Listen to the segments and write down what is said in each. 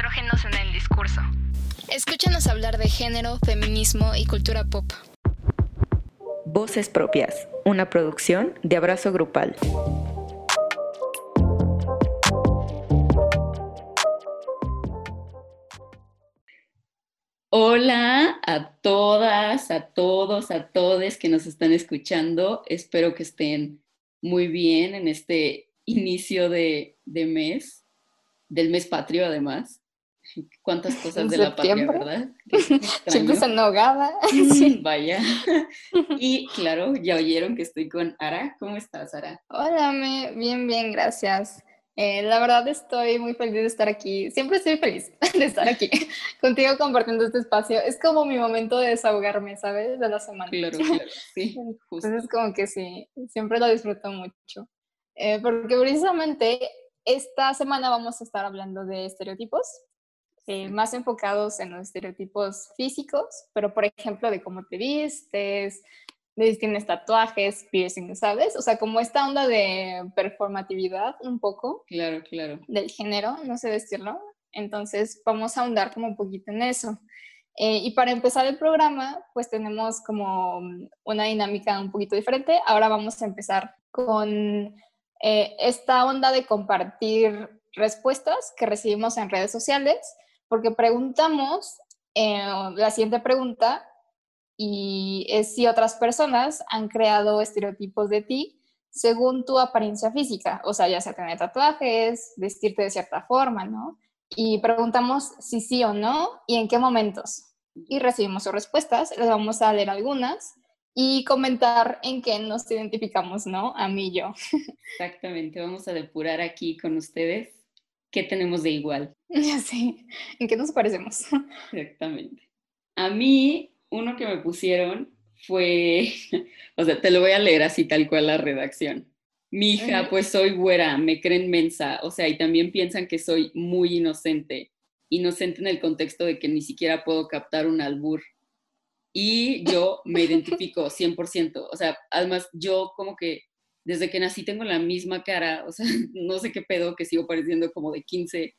estrógenos en el discurso. Escúchanos hablar de género, feminismo y cultura pop. Voces propias, una producción de Abrazo Grupal. Hola a todas, a todos, a todes que nos están escuchando. Espero que estén muy bien en este inicio de, mes, del mes patrio además. Cuántas cosas de la patria, ¿verdad? Siempre se enogaba. Vaya. Y claro, ya oyeron que estoy con Ara. ¿Cómo estás, Ara? Hola, me... bien, bien, gracias. Eh, la verdad estoy muy feliz de estar aquí. Siempre estoy feliz de estar aquí contigo compartiendo este espacio. Es como mi momento de desahogarme, ¿sabes? De la semana. Claro, claro, sí. Entonces como que sí, siempre lo disfruto mucho. Eh, porque precisamente esta semana vamos a estar hablando de estereotipos, eh, más enfocados en los estereotipos físicos, pero por ejemplo de cómo te vistes, de si tienes tatuajes, piercing, ¿sabes? O sea, como esta onda de performatividad un poco. Claro, claro. Del género, no sé decirlo. Entonces vamos a ahondar como un poquito en eso. Eh, y para empezar el programa, pues tenemos como una dinámica un poquito diferente. Ahora vamos a empezar con eh, esta onda de compartir respuestas que recibimos en redes sociales, porque preguntamos eh, la siguiente pregunta y es si otras personas han creado estereotipos de ti según tu apariencia física, o sea, ya sea tener tatuajes, vestirte de cierta forma, ¿no? Y preguntamos si sí o no y en qué momentos. Y recibimos sus respuestas, les vamos a leer algunas y comentar en qué nos identificamos, ¿no? A mí y yo. Exactamente, vamos a depurar aquí con ustedes qué tenemos de igual. Ya sé, en qué nos parecemos. Exactamente. A mí, uno que me pusieron fue, o sea, te lo voy a leer así tal cual la redacción. Mi hija, pues soy güera, me creen mensa, o sea, y también piensan que soy muy inocente. Inocente en el contexto de que ni siquiera puedo captar un albur y yo me identifico 100%. O sea, además yo como que desde que nací tengo la misma cara, o sea, no sé qué pedo que sigo pareciendo como de 15.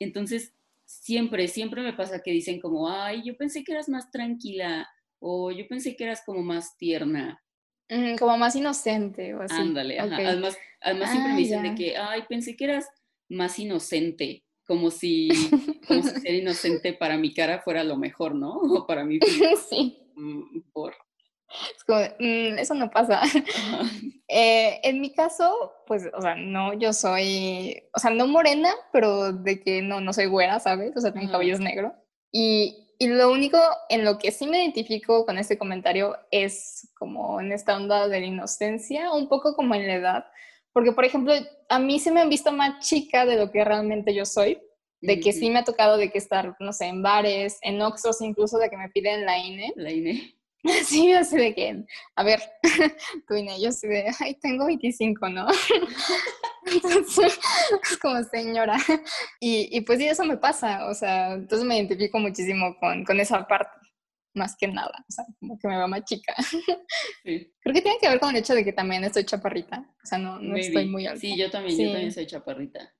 Entonces, siempre, siempre me pasa que dicen como, ay, yo pensé que eras más tranquila o yo pensé que eras como más tierna. como más inocente o así. Ándale, además, además siempre me ah, dicen de que, ay, pensé que eras más inocente como si, ser inocente para mi cara fuera lo mejor, ¿no? O para mí. Sí. Mm, por... Es como, mm, eso no pasa. Eh, en mi caso, pues, o sea, no, yo soy, o sea, no morena, pero de que no, no soy güera, ¿sabes? O sea, tengo cabellos negros. Y, y lo único en lo que sí me identifico con este comentario es como en esta onda de la inocencia, un poco como en la edad, porque, por ejemplo, a mí se me han visto más chica de lo que realmente yo soy, de que sí me ha tocado de que estar, no sé, en bares, en Oxos, incluso de que me piden la INE. La INE. Sí, así de que, a ver, tu INE, yo soy de, ay, tengo 25, ¿no? Entonces, es como señora. Y, y, pues sí, eso me pasa, o sea, entonces me identifico muchísimo con, con esa parte más que nada, o sea, como que me va más chica. Sí. Creo que tiene que ver con el hecho de que también estoy chaparrita, o sea, no, no estoy muy alta. Sí, yo también, yo también soy chaparrita.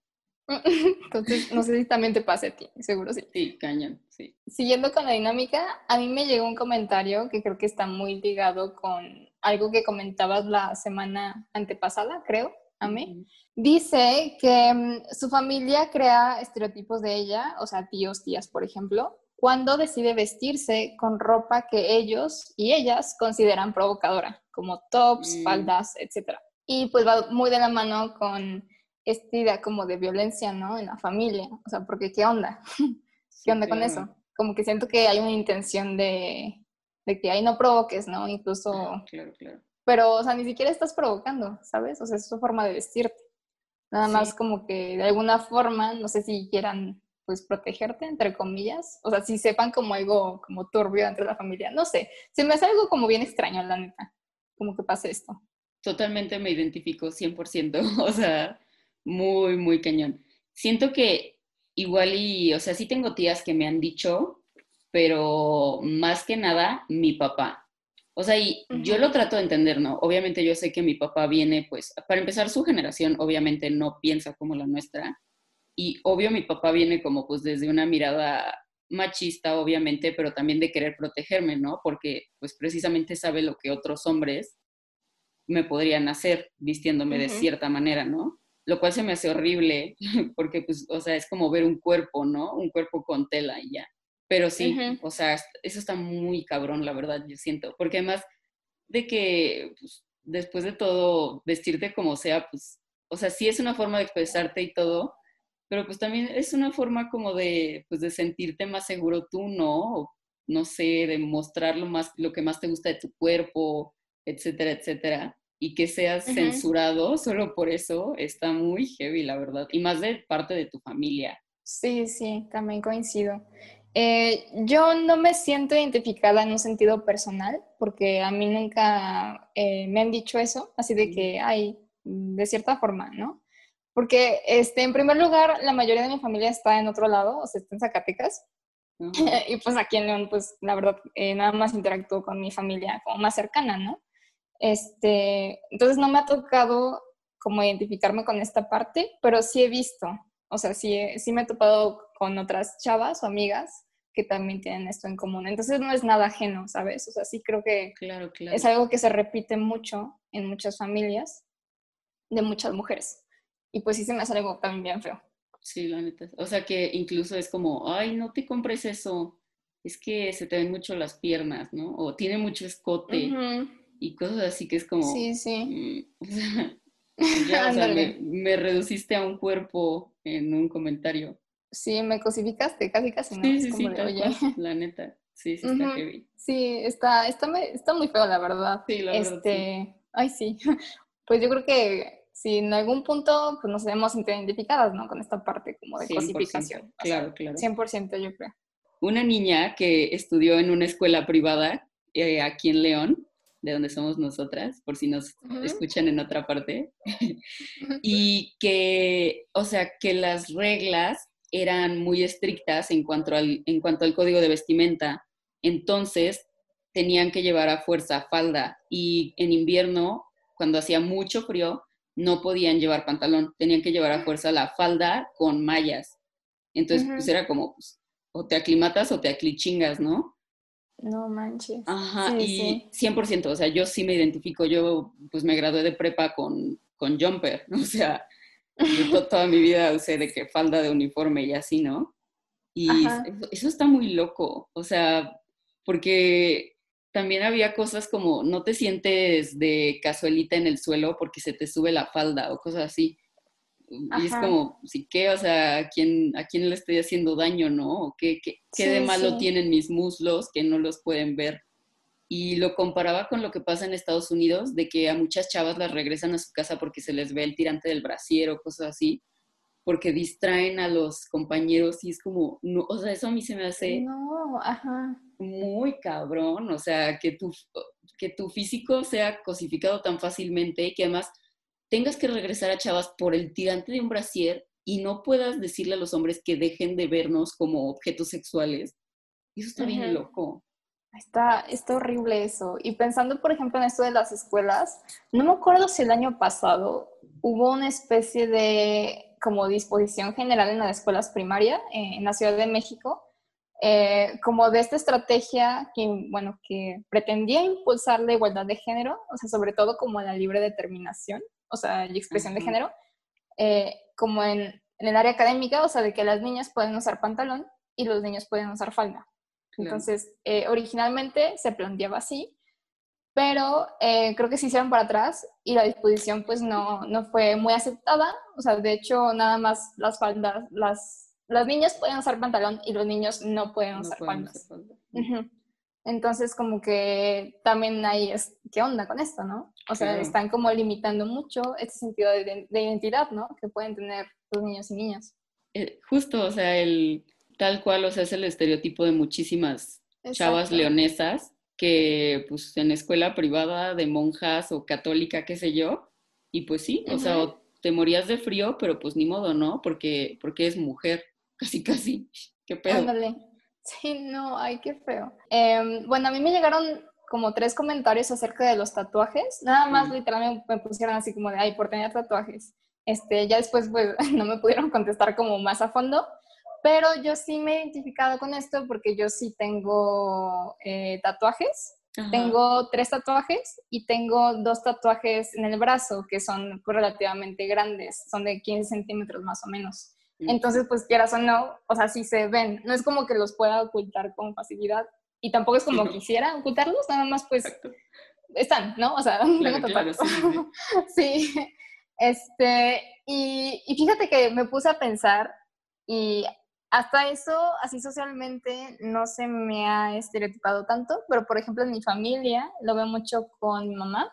Entonces, no sé si también te pase a ti, seguro sí. Sí, cañón, sí. Siguiendo con la dinámica, a mí me llegó un comentario que creo que está muy ligado con algo que comentabas la semana antepasada, creo, a mí. Dice que mm, su familia crea estereotipos de ella, o sea, tíos, tías, por ejemplo, cuando decide vestirse con ropa que ellos y ellas consideran provocadora, como tops, mm. faldas, etc. Y pues va muy de la mano con esta idea como de violencia, ¿no? En la familia, o sea, porque ¿qué onda? ¿Qué onda con eso? Como que siento que hay una intención de, de que ahí no provoques, ¿no? Incluso... Ah, claro, claro. Pero, o sea, ni siquiera estás provocando, ¿sabes? O sea, es su forma de vestirte. Nada más como que de alguna forma, no sé si quieran pues protegerte, entre comillas. O sea, si sepan como algo como turbio entre la familia. No sé, se me hace algo como bien extraño, la neta, como que pase esto. Totalmente me identifico, 100%, o sea, muy, muy cañón. Siento que igual y, o sea, sí tengo tías que me han dicho, pero más que nada mi papá. O sea, y yo lo trato de entender, ¿no? Obviamente yo sé que mi papá viene, pues, para empezar, su generación obviamente no piensa como la nuestra, Y obvio mi papá viene como pues desde una mirada machista, obviamente, pero también de querer protegerme, ¿no? Porque pues precisamente sabe lo que otros hombres me podrían hacer vistiéndome de cierta manera, ¿no? Lo cual se me hace horrible porque pues, o sea, es como ver un cuerpo, ¿no? Un cuerpo con tela y ya. Pero sí, o sea, eso está muy cabrón, la verdad, yo siento. Porque además de que pues, después de todo, vestirte como sea, pues, o sea, sí es una forma de expresarte y todo, pero pues también es una forma como de, pues, de sentirte más seguro tú, ¿no? no sé, de mostrar lo, más, lo que más te gusta de tu cuerpo, etcétera, etcétera. Y que seas censurado solo por eso está muy heavy, la verdad. Y más de parte de tu familia. Sí, sí, también coincido. Eh, yo no me siento identificada en un sentido personal, porque a mí nunca eh, me han dicho eso, así de que hay, de cierta forma, ¿no? Porque, este, en primer lugar, la mayoría de mi familia está en otro lado, o sea, está en Zacatecas. y pues aquí en León, pues la verdad, eh, nada más interactúo con mi familia como más cercana, ¿no? Este, entonces no me ha tocado como identificarme con esta parte, pero sí he visto, o sea, sí, sí me he topado con otras chavas o amigas que también tienen esto en común. Entonces no es nada ajeno, ¿sabes? O sea, sí creo que claro, claro. es algo que se repite mucho en muchas familias de muchas mujeres. Y pues sí se me hace algo también bien feo. Sí, la neta. O sea que incluso es como, ay, no te compres eso, es que se te ven mucho las piernas, ¿no? O tiene mucho escote y cosas así que es como... Sí, sí. Mm, ya, o sea, me, reduciste a un cuerpo en un comentario. Sí, me cosificaste, casi casi, ¿no? Sí, sí, sí, la neta. Sí, sí, está heavy. Sí, está, está, está, muy feo, la verdad. Sí, la verdad. Este, Ay, sí. Pues yo creo que si en algún punto pues nos hemos identificadas, ¿no? Con esta parte como de cosificación. Claro, claro. 100% yo creo. Una niña que estudió en una escuela privada eh, aquí en León, de donde somos nosotras, por si nos escuchan en otra parte, y que, o sea, que las reglas eran muy estrictas en cuanto al, en cuanto al código de vestimenta, entonces tenían que llevar a fuerza falda y en invierno, cuando hacía mucho frío, no podían llevar pantalón, tenían que llevar a fuerza la falda con mallas. Entonces, pues era como, pues, o te aclimatas o te aclichingas, ¿no? No manches. Ajá, y 100%, o sea, yo sí me identifico, yo pues me gradué de prepa con, con jumper, o sea, yo toda mi vida usé de que falda de uniforme y así, ¿no? Y eso, está muy loco, o sea, porque también había cosas como no te sientes de casuelita en el suelo porque se te sube la falda o cosas así. Y es como, sí, ¿qué? O sea, ¿a quién, ¿a quién le estoy haciendo daño, no? ¿Qué, qué, qué de malo tienen mis muslos que no los pueden ver? Y lo comparaba con lo que pasa en Estados Unidos, de que a muchas chavas las regresan a su casa porque se les ve el tirante del brasier o cosas así, porque distraen a los compañeros y es como, no, o sea, eso a mí se me hace no, ajá. muy cabrón, o sea, que tu, que tu físico sea cosificado tan fácilmente y que además tengas que regresar a chavas por el tirante de un brasier y no puedas decirle a los hombres que dejen de vernos como objetos sexuales. Eso está bien loco. Está, está horrible eso. Y pensando, por ejemplo, en esto de las escuelas, no me acuerdo si el año pasado hubo una especie de como disposición general en las escuelas primarias eh, en la Ciudad de México, eh, como de esta estrategia que, bueno, que pretendía impulsar la igualdad de género, o sea, sobre todo como la libre determinación o sea, y expresión de género, eh, como en, en, el área académica, o sea, de que las niñas pueden usar pantalón y los niños pueden usar falda. Entonces, eh, originalmente se planteaba así, pero eh, creo que se hicieron para atrás y la disposición pues no, no fue muy aceptada. O sea, de hecho, nada más las faldas, las, las niñas pueden usar pantalón y los niños no pueden usar faldas. Entonces, como que también hay, es, ¿qué onda con esto, no? O sea, están como limitando mucho este sentido de, identidad, ¿no? Que pueden tener los niños y niñas. Eh, justo, o sea, el tal cual, o sea, es el estereotipo de muchísimas chavas leonesas que, pues, en escuela privada de monjas o católica, qué sé yo, y pues sí, o sea, te morías de frío, pero pues ni modo, ¿no? Porque, porque es mujer, casi, casi. ¿Qué pedo? Ándale. Sí, no, ay, qué feo. Em, bueno, a mí me llegaron como tres comentarios acerca de los tatuajes. Nada más literalmente me pusieron así como de, ay, por tener tatuajes. Este, ya después pues no me pudieron contestar como más a fondo, pero yo sí me he identificado con esto porque yo sí tengo eh, tatuajes. Tengo tres tatuajes y tengo dos tatuajes en el brazo que son relativamente grandes, son de 15 centímetros más o menos. Entonces, pues quieras o no, o sea, sí se ven. No es como que los pueda ocultar con facilidad y tampoco es como quisiera ocultarlos, nada más pues están, ¿no? O sea, claro, sí, sí. Este, y, y fíjate que me puse a pensar y hasta eso, así socialmente, no se me ha estereotipado tanto, pero por ejemplo en mi familia lo veo mucho con mi mamá.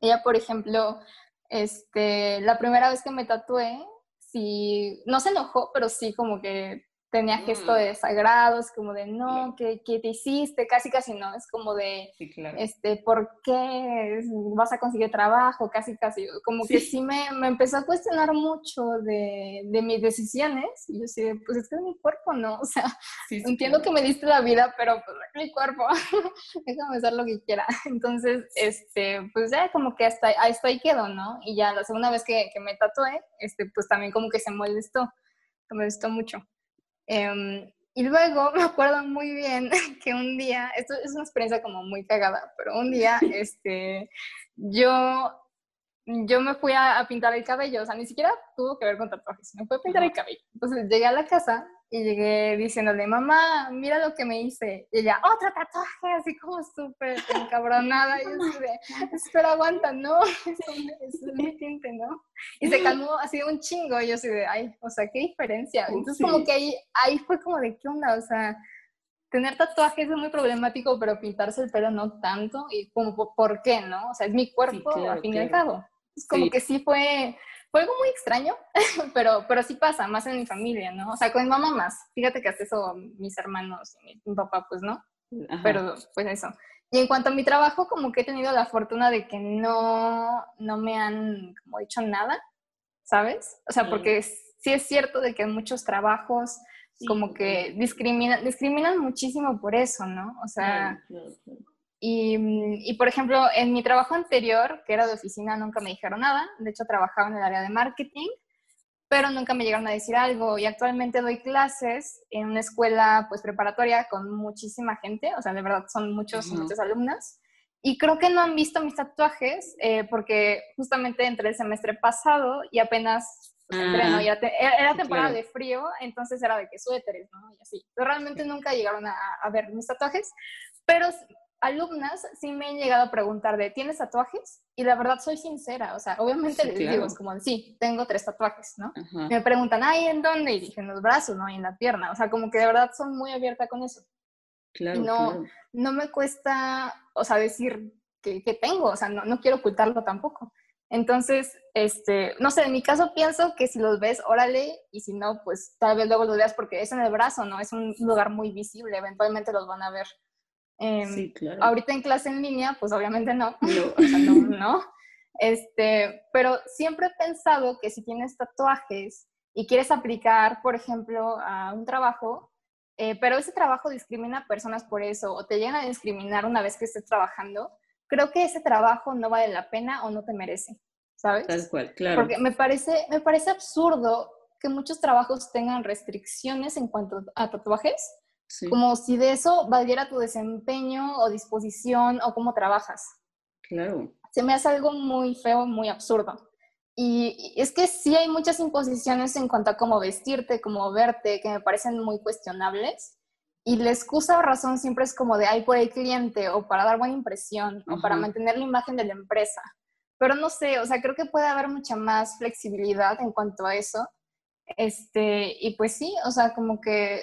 Ella, por ejemplo, este, la primera vez que me tatué, sí, no se enojó, pero sí como que tenía gesto de mm. desagrados, como de no, ¿qué, ¿qué, te hiciste? Casi, casi no, es como de, este, ¿por qué vas a conseguir trabajo? Casi, casi, como que sí me, me, empezó a cuestionar mucho de, de, mis decisiones, y yo decía, pues es que es mi cuerpo, ¿no? O sea, entiendo que me diste la vida, pero pues es mi cuerpo, déjame hacer lo que quiera. Entonces, este, pues ya como que hasta, hasta ahí quedó, ¿no? Y ya la segunda vez que, que me tatué, este, pues también como que se molestó, me molestó mucho. Em, y luego me acuerdo muy bien que un día, esto es una experiencia como muy cagada, pero un día este, yo, yo me fui a, a, pintar el cabello, o sea, ni siquiera tuvo que ver con tatuajes, me fui a pintar el cabello. Entonces llegué a la casa y llegué diciéndole, mamá, mira lo que me hice. Y ella, otro tatuaje, así como súper encabronada. Y yo así espera, aguanta, no, es, mi tinte, ¿no? Y se calmó así un chingo. Y yo así de, ay, o sea, qué diferencia. Entonces como que ahí, ahí fue como de, ¿qué onda? O sea, tener tatuajes es muy problemático, pero pintarse el pelo no tanto. Y como, ¿por qué, no? O sea, es mi cuerpo, al fin y al cabo. Como que sí fue fue algo muy extraño, pero, pero sí pasa, más en mi familia, ¿no? O sea, con mi mamá más. Fíjate que hasta eso mis hermanos y mi, papá, pues no. Pero pues eso. Y en cuanto a mi trabajo, como que he tenido la fortuna de que no, no me han como dicho nada, ¿sabes? O sea, porque sí es cierto de que en muchos trabajos como que discriminan, discriminan muchísimo por eso, ¿no? O sea, y, y, por ejemplo, en mi trabajo anterior, que era de oficina, nunca me dijeron nada. De hecho, trabajaba en el área de marketing, pero nunca me llegaron a decir algo. Y actualmente doy clases en una escuela pues preparatoria con muchísima gente, o sea, de verdad son muchos, muchos alumnos. Y creo que no han visto mis tatuajes eh, porque justamente entre el semestre pasado y apenas pues, ¿no? era, temporada de frío, entonces era de que suéteres, ¿no? Y así. Pero realmente nunca llegaron a, a ver mis tatuajes, pero alumnas sí me han llegado a preguntar de, ¿tienes tatuajes? Y la verdad soy sincera, o sea, obviamente les digo, es como, sí, tengo tres tatuajes, ¿no? Me preguntan, ay, ¿en dónde? Y dije, en los brazos, ¿no? Y en la pierna, o sea, como que de verdad son muy abierta con eso. Claro, y no, no me cuesta, o sea, decir que, que tengo, o sea, no, no, quiero ocultarlo tampoco. Entonces, este, no sé, en mi caso pienso que si los ves, órale, y si no, pues tal vez luego los veas porque es en el brazo, ¿no? Es un lugar muy visible, eventualmente los van a ver. Em, sí, claro. Ahorita en clase en línea, pues obviamente no. No. no, Este, pero siempre he pensado que si tienes tatuajes y quieres aplicar, por ejemplo, a un trabajo, eh, pero ese trabajo discrimina a personas por eso o te llegan a discriminar una vez que estés trabajando, creo que ese trabajo no vale la pena o no te merece, ¿sabes? Tal cual, claro. Porque me parece, me parece absurdo que muchos trabajos tengan restricciones en cuanto a tatuajes como si de eso valiera tu desempeño o disposición o cómo trabajas. Claro. Se me hace algo muy feo, muy absurdo. Y, es que sí hay muchas imposiciones en cuanto a cómo vestirte, cómo verte, que me parecen muy cuestionables. Y la excusa o razón siempre es como de, ay, por el cliente, o para dar buena impresión, o para mantener la imagen de la empresa. Pero no sé, o sea, creo que puede haber mucha más flexibilidad en cuanto a eso. Este, y pues sí, o sea, como que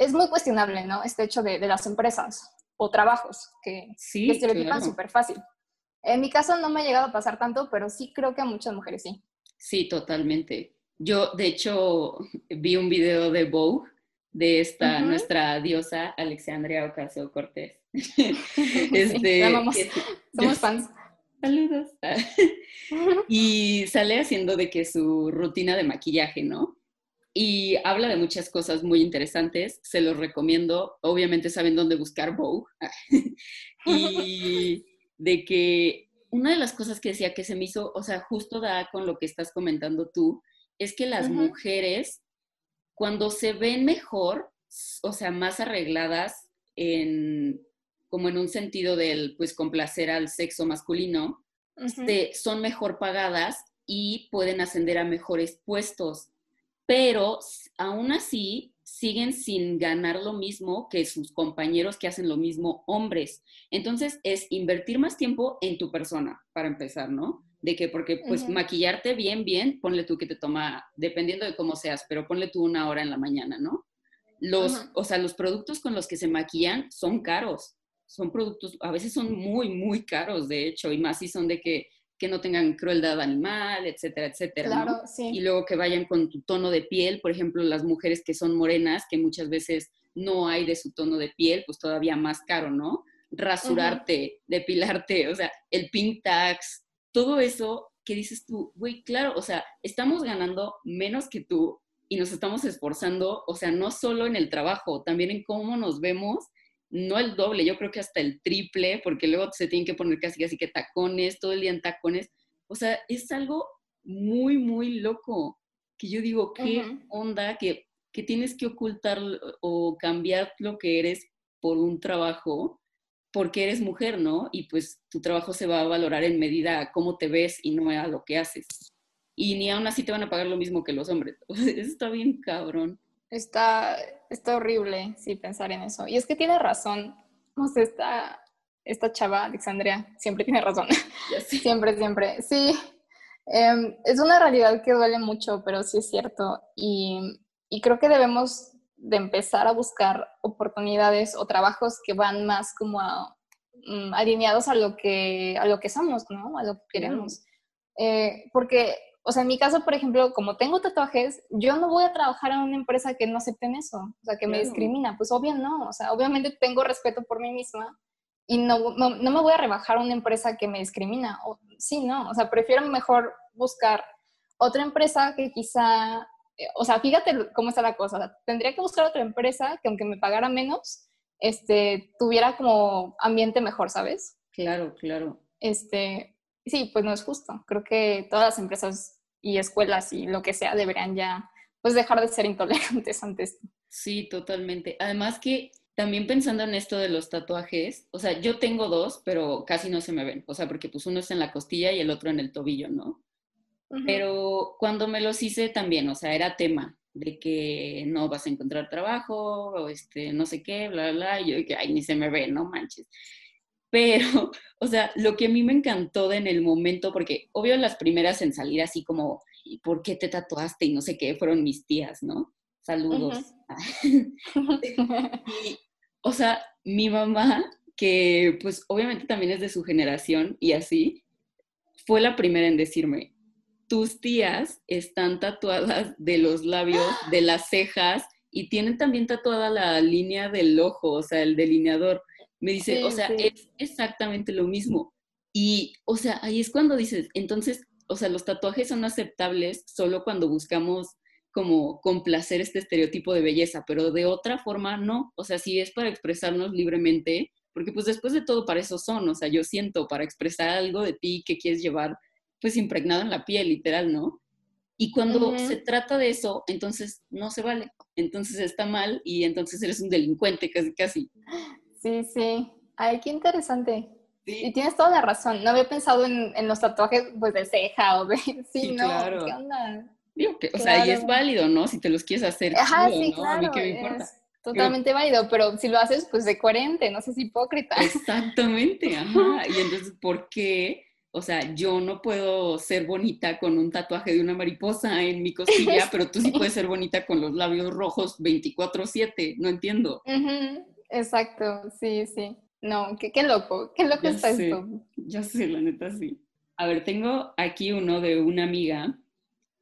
es muy cuestionable, ¿no? Este hecho de, las empresas o trabajos que, sí, que estereotipan súper fácil. En mi caso no me ha llegado a pasar tanto, pero sí creo que a muchas mujeres sí. Sí, totalmente. Yo, de hecho, vi un video de Vogue de esta, nuestra diosa Alexandria Ocasio Cortés. este, Somos fans. Saludos. y sale haciendo de que su rutina de maquillaje, ¿no? Y habla de muchas cosas muy interesantes. Se los recomiendo. Obviamente saben dónde buscar Vogue. y de que una de las cosas que decía que se me hizo, o sea, justo da con lo que estás comentando tú, es que las mujeres, cuando se ven mejor, o sea, más arregladas en, como en un sentido del, pues, complacer al sexo masculino, son mejor pagadas y pueden ascender a mejores puestos. Pero aún así, siguen sin ganar lo mismo que sus compañeros que hacen lo mismo hombres. Entonces es invertir más tiempo en tu persona, para empezar, ¿no? De que, porque pues maquillarte bien, bien, ponle tú que te toma, dependiendo de cómo seas, pero ponle tú una hora en la mañana, ¿no? Los, o sea, los productos con los que se maquillan son caros. Son productos, a veces son muy, muy caros, de hecho, y más si son de que que no tengan crueldad animal, etcétera, etcétera. Claro, sí. Y luego que vayan con tu tono de piel, por ejemplo, las mujeres que son morenas, que muchas veces no hay de su tono de piel, pues todavía más caro, ¿no? Rasurarte, depilarte, o sea, el pink tax, todo eso que dices tú, güey, claro, o sea, estamos ganando menos que tú y nos estamos esforzando, o sea, no solo en el trabajo, también en cómo nos vemos no el doble, yo creo que hasta el triple, porque luego se tienen que poner casi así que tacones, todo el día en tacones. O sea, es algo muy, muy loco, que yo digo, ¿qué onda que, que tienes que ocultar o cambiar lo que eres por un trabajo? porque eres mujer, ¿no? Y pues tu trabajo se va a valorar en medida a cómo te ves y no a lo que haces. Y ni aún así te van a pagar lo mismo que los hombres. Eso está bien cabrón. Está, está horrible, sí, pensar en eso. Y es que tiene razón. No sé, esta, esta chava, Alexandria, siempre tiene razón. siempre, siempre. Sí, em, es una realidad que duele mucho, pero sí es cierto. Y, y, creo que debemos de empezar a buscar oportunidades o trabajos que van más como mm, alineados a lo, que, a lo que somos, ¿no? A lo que queremos. Eh, porque o sea, en mi caso, por ejemplo, como tengo tatuajes, yo no voy a trabajar en una empresa que no acepten eso, o sea, que me discrimina. Pues obvio no, o sea, obviamente tengo respeto por mí misma y no, no, me voy a rebajar a una empresa que me discrimina. O, sí, no, o sea, prefiero mejor buscar otra empresa que quizá, eh, o sea, fíjate cómo está la cosa. tendría que buscar otra empresa que aunque me pagara menos, este, tuviera como ambiente mejor, ¿sabes? Claro, claro. Este, sí, pues no es justo. Creo que todas las empresas y escuelas y lo que sea deberían ya pues dejar de ser intolerantes ante esto. Sí, totalmente. Además que también pensando en esto de los tatuajes, o sea, yo tengo dos, pero casi no se me ven, o sea, porque pues uno es en la costilla y el otro en el tobillo, ¿no? Pero cuando me los hice también, o sea, era tema de que no vas a encontrar trabajo, o este, no sé qué, bla, bla, bla, y yo que, ay, ni se me ve, no manches. Pero, o sea, lo que a mí me encantó en el momento, porque obvio las primeras en salir así como, ¿y por qué te tatuaste? Y no sé qué, fueron mis tías, ¿no? Saludos. o sea, mi mamá, que pues obviamente también es de su generación y así, fue la primera en decirme, tus tías están tatuadas de los labios, de las cejas y tienen también tatuada la línea del ojo, o sea, el delineador. Me dice, o sea, es exactamente lo mismo. Y, o sea, ahí es cuando dices, entonces, o sea, los tatuajes son aceptables solo cuando buscamos como complacer este estereotipo de belleza, pero de otra forma no. O sea, si es para expresarnos libremente, porque pues después de todo para eso son, o sea, yo siento para expresar algo de ti que quieres llevar pues impregnado en la piel, literal, ¿no? Y cuando se trata de eso, entonces no se vale, entonces está mal y entonces eres un delincuente casi, casi. Sí, sí. Ay, qué interesante. Y tienes toda la razón. No había pensado en, los tatuajes pues de ceja o de... Sí, no, claro. ¿qué onda? Digo que, o sea, y es válido, ¿no? Si te los quieres hacer. Ajá, sí, claro. A mí qué me importa. totalmente válido, pero si lo haces, pues de coherente, no seas hipócrita. Exactamente, ajá. Y entonces, ¿por qué? O sea, yo no puedo ser bonita con un tatuaje de una mariposa en mi costilla, pero tú sí puedes ser bonita con los labios rojos 24/7, no entiendo. Exacto, sí, sí. No, qué, qué loco, qué loco está esto. Ya sé, la neta sí. A ver, tengo aquí uno de una amiga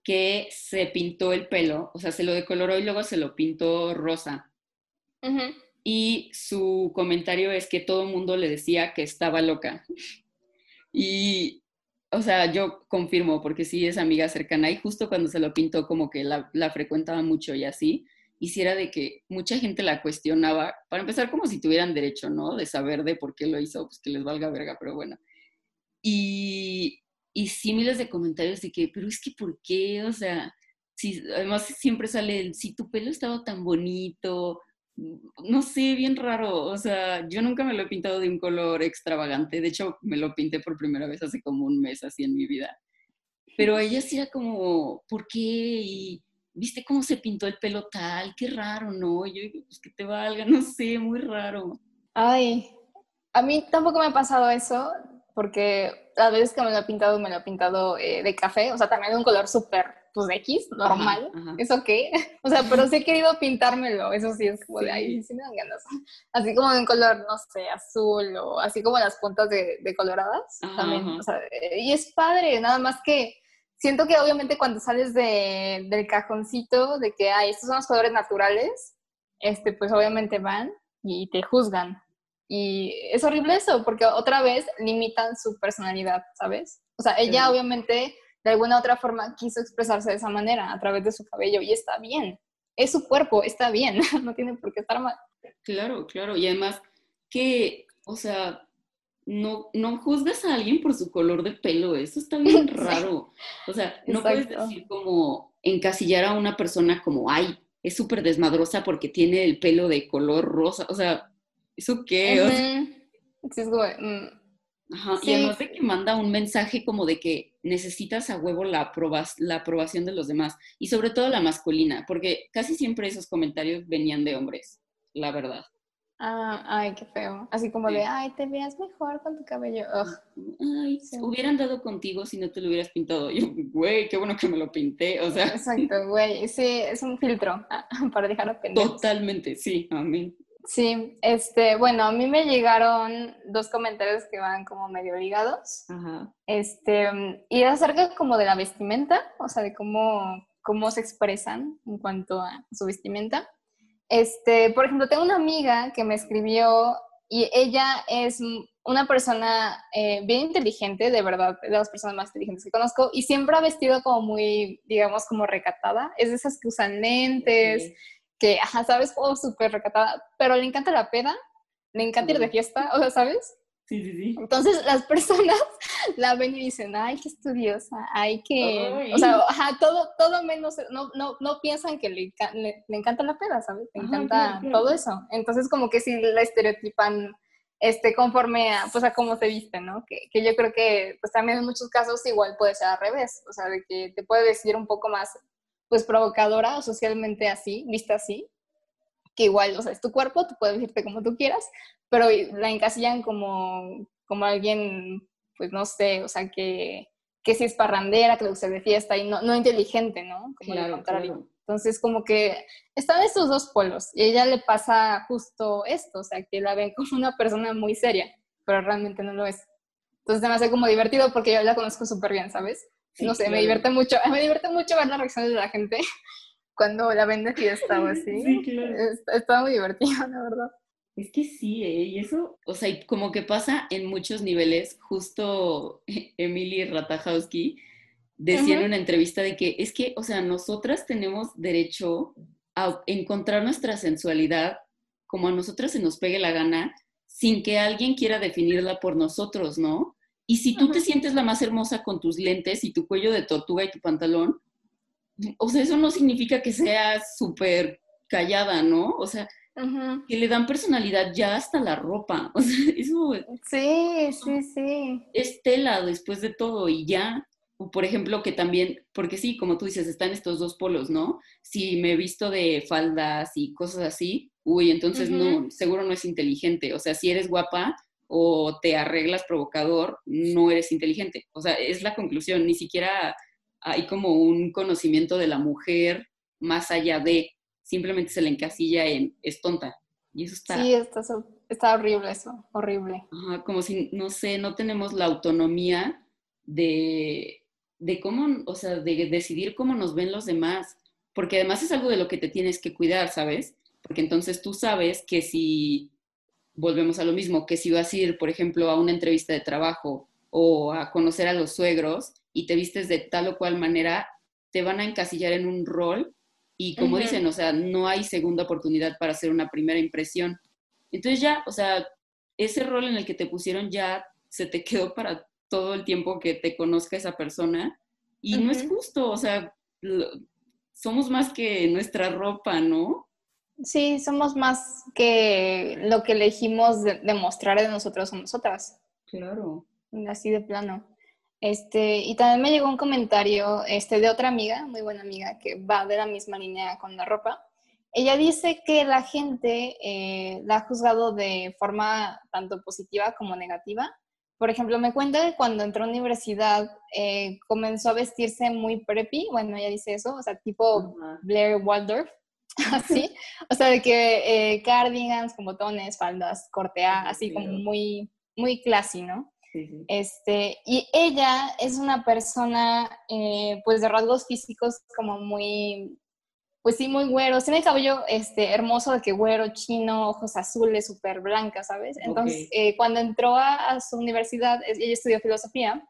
que se pintó el pelo, o sea, se lo decoloró y luego se lo pintó rosa. Y su comentario es que todo el mundo le decía que estaba loca. Y, o sea, yo confirmo, porque sí es amiga cercana y justo cuando se lo pintó como que la, la frecuentaba mucho y así hiciera de que mucha gente la cuestionaba, para empezar como si tuvieran derecho, ¿no? De saber de por qué lo hizo, pues que les valga verga, pero bueno. y, y sí miles de comentarios de que, pero es que ¿por qué? O sea, si, además siempre sale el, si tu pelo estaba tan bonito, no sé, bien raro. O sea, yo nunca me lo he pintado de un color extravagante. De hecho, me lo pinté por primera vez hace como un mes así en mi vida. Pero ella sí era como, ¿por qué? Y viste cómo se pintó el pelo tal, qué raro, ¿no? yo yo, pues que te valga, no sé, muy raro. Ay, a mí tampoco me ha pasado eso, porque las veces que me lo he pintado, me lo he pintado eh, de café, o sea, también de un color súper, pues X, normal, ¿eso qué? O sea, pero sí he querido pintármelo, eso sí es como de ahí, sí me dan ganas. Así como de un color, no sé, azul o así como las puntas de, coloradas también, o sea, eh, y es padre, nada más que siento que obviamente cuando sales de, del cajoncito de que, ay, estos son los colores naturales, este, pues obviamente van y te juzgan. Y es horrible eso, porque otra vez limitan su personalidad, ¿sabes? O sea, ella obviamente de alguna otra forma quiso expresarse de esa manera, a través de su cabello, y está bien. Es su cuerpo, está bien, no tiene por qué estar mal. Claro, claro. Y además que, o sea, no, no juzgas a alguien por su color de pelo, eso está bien raro. O sea, no puedes decir como encasillar a una persona como, ay, es súper desmadrosa porque tiene el pelo de color rosa. O sea, ¿eso qué? es como, mm. Ajá, y además de que manda un mensaje como de que necesitas a huevo la, la aprobación de los demás y sobre todo la masculina, porque casi siempre esos comentarios venían de hombres, la verdad. Ah, ay, qué feo. Así como de, ay, te veas mejor con tu cabello. Ay, hubieran dado contigo si no te lo hubieras pintado. Yo, güey, qué bueno que me lo pinté, o sea. Exacto, güey. Sí, es un filtro ah, para dejar a Totalmente, sí, amén. Sí, este, bueno, a mí me llegaron dos comentarios que van como medio ligados. Ajá. Este, y acerca como de la vestimenta, o sea, de cómo, cómo se expresan en cuanto a su vestimenta. Este, por ejemplo, tengo una amiga que me escribió y ella es una persona eh, bien inteligente, de verdad, de las personas más inteligentes que conozco, y siempre ha vestido como muy, digamos, como recatada. Es de esas que usan lentes, que, ajá, sabes, como súper recatada, pero le encanta la peda, le encanta ir de fiesta, o sea, ¿sabes? Sí, sí, sí. Entonces las personas la ven y dicen, ay, qué estudiosa, ay, que... O sea, ajá, todo, todo menos, no, no, no piensan que le, le, encanta la peda, ¿sabes? Le encanta todo eso. Entonces como que sí la estereotipan este, conforme a, pues, a cómo se viste, ¿no? Que, que, yo creo que, pues también en muchos casos igual puede ser al revés, o sea, de que te puede decir un poco más, pues, provocadora o socialmente así, vista así, que igual, o sea, es tu cuerpo, tú puedes vestirte como tú quieras, pero la encasillan como, como alguien, pues no sé, o sea, que, que si es parrandera, que le gusta de fiesta y no, no inteligente, ¿no? Como lo contrario. Entonces, como que están estos dos polos y a ella le pasa justo esto, o sea, que la ven como una persona muy seria, pero realmente no lo es. Entonces, me hace como divertido porque yo la conozco súper bien, ¿sabes? no sé, me divierte mucho, me divierte mucho ver las reacciones de la gente cuando la ven de fiesta o así. Sí, claro. Está, muy divertido, la verdad. Es que sí, ¿eh? y eso, o sea, como que pasa en muchos niveles, justo Emily Ratajowski decía en una entrevista de que es que, o sea, nosotras tenemos derecho a encontrar nuestra sensualidad como a nosotras se nos pegue la gana, sin que alguien quiera definirla por nosotros, ¿no? Y si tú te sientes la más hermosa con tus lentes y tu cuello de tortuga y tu pantalón, o sea, eso no significa que seas súper callada, ¿no? O sea, que le dan personalidad ya hasta la ropa. O sea, eso. Sí, sí, sí. Es tela después de todo y ya. O por ejemplo, que también, porque sí, como tú dices, están estos dos polos, ¿no? Si me he visto de faldas y cosas así, uy, entonces no, seguro no es inteligente. O sea, si eres guapa o te arreglas provocador, no eres inteligente. O sea, es la conclusión, ni siquiera hay como un conocimiento de la mujer más allá de, simplemente se le encasilla en es tonta. Y eso está... Sí, está, está horrible eso, horrible. como si, no sé, no tenemos la autonomía de, de cómo, o sea, de decidir cómo nos ven los demás. Porque además es algo de lo que te tienes que cuidar, ¿sabes? Porque entonces tú sabes que si, volvemos a lo mismo, que si vas a ir, por ejemplo, a una entrevista de trabajo o a conocer a los suegros, y te vistes de tal o cual manera, te van a encasillar en un rol y como dicen, o sea, no hay segunda oportunidad para hacer una primera impresión. Entonces ya, o sea, ese rol en el que te pusieron ya se te quedó para todo el tiempo que te conozca esa persona y no es justo, o sea, somos más que nuestra ropa, ¿no? Sí, somos más que lo que elegimos demostrar de, nosotros o nosotras. Claro. Así de plano. Este, y también me llegó un comentario este, de otra amiga, muy buena amiga, que va de la misma línea con la ropa. Ella dice que la gente eh, la ha juzgado de forma tanto positiva como negativa. Por ejemplo, me cuenta que cuando entró a la universidad eh, comenzó a vestirse muy preppy, bueno, ella dice eso, o sea, tipo Blair Waldorf, así, o sea, de que eh, cardigans con botones, faldas, cortea, así como muy, muy classy, ¿no? Este, y ella es una persona, eh, pues de rasgos físicos como muy, pues sí, muy güero. Tiene el cabello este, hermoso de que güero, chino, ojos azules, súper blanca, ¿sabes? Entonces, eh, cuando entró a, su universidad, ella estudió filosofía,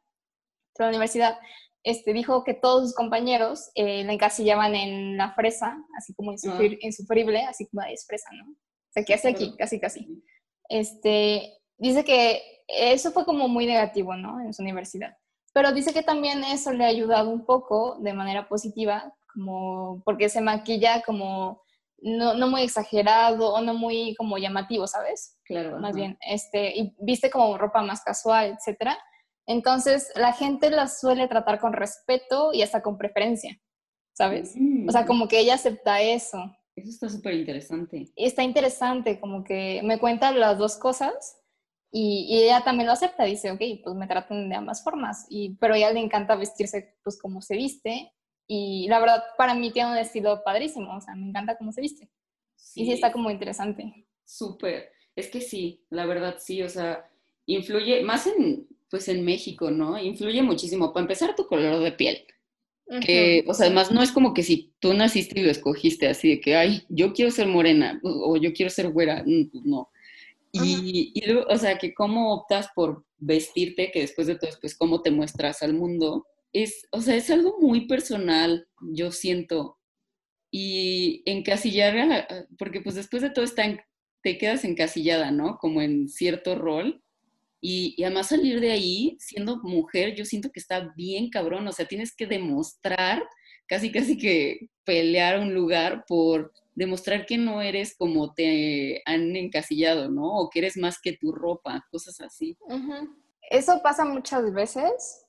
la universidad, este, dijo que todos sus compañeros eh, la encasillaban en la fresa, así como insufrible, así como es fresa, ¿no? O sea, ¿qué hace aquí? Casi, casi. Este, dice que eso fue como muy negativo, ¿no? En su universidad. Pero dice que también eso le ha ayudado un poco de manera positiva, como porque se maquilla como no, no muy exagerado o no muy como llamativo, ¿sabes? Claro. Más bien, este, y viste como ropa más casual, etcétera. Entonces, la gente la suele tratar con respeto y hasta con preferencia, ¿sabes? O sea, mm. como que ella acepta eso. Eso está súper interesante. Está interesante, como que me cuenta las dos cosas y, ella también lo acepta, dice, ok, pues me tratan de ambas formas, y, pero a ella le encanta vestirse pues como se viste, y la verdad para mí tiene un estilo padrísimo, o sea, me encanta cómo se viste. Y sí está como interesante. Súper, es que sí, la verdad sí, o sea, influye, más en, pues en México, ¿no? Influye muchísimo, para empezar tu color de piel. Que, o sea, además no es como que si tú naciste y lo escogiste así de que, ay, yo quiero ser morena o yo quiero ser güera, mm, pues no. Y, luego, o sea, que cómo optas por vestirte, que después de todo es pues cómo te muestras al mundo, es, o sea, es algo muy personal, yo siento. Y encasillar, porque pues después de todo está te quedas encasillada, ¿no? Como en cierto rol. Y, y, además salir de ahí, siendo mujer, yo siento que está bien cabrón, o sea, tienes que demostrar, casi casi que pelear un lugar por demostrar que no eres como te han encasillado, ¿no? O que eres más que tu ropa, cosas así. Eso pasa muchas veces.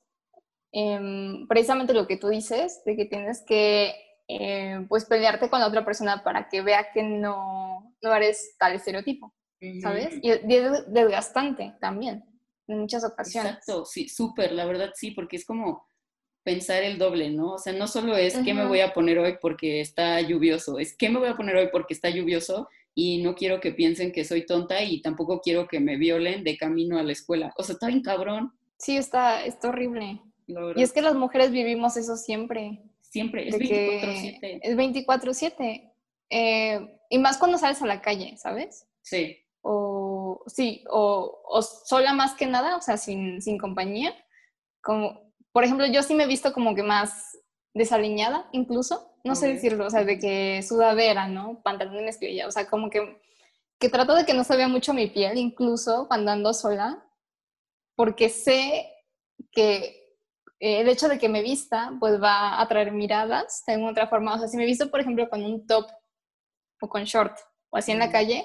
Em, precisamente lo que tú dices, de que tienes que eh, pues pelearte con la otra persona para que vea que no, no eres tal estereotipo, ¿sabes? Y, y, es desgastante también, en muchas ocasiones. Exacto, sí, súper, la verdad sí, porque es como pensar el doble, ¿no? O sea, no solo es qué me voy a poner hoy porque está lluvioso, es qué me voy a poner hoy porque está lluvioso y no quiero que piensen que soy tonta y tampoco quiero que me violen de camino a la escuela. O sea, está bien cabrón. Sí, está, está horrible. Y es que las mujeres vivimos eso siempre. Siempre, es 24/7. Es 24/7. Eh, y más cuando sales a la calle, ¿sabes? Sí. O sí, o, o sola más que nada, o sea, sin, sin compañía. Como, por ejemplo, yo sí me he visto como que más desaliñada, incluso, no sé decirlo, o sea, de que sudadera, ¿no? Pantalones que o sea, como que, que trato de que no se vea mucho mi piel, incluso cuando ando sola, porque sé que el hecho de que me vista, pues va a atraer miradas de alguna otra forma. O sea, si me visto, por ejemplo, con un top o con short o así en la calle,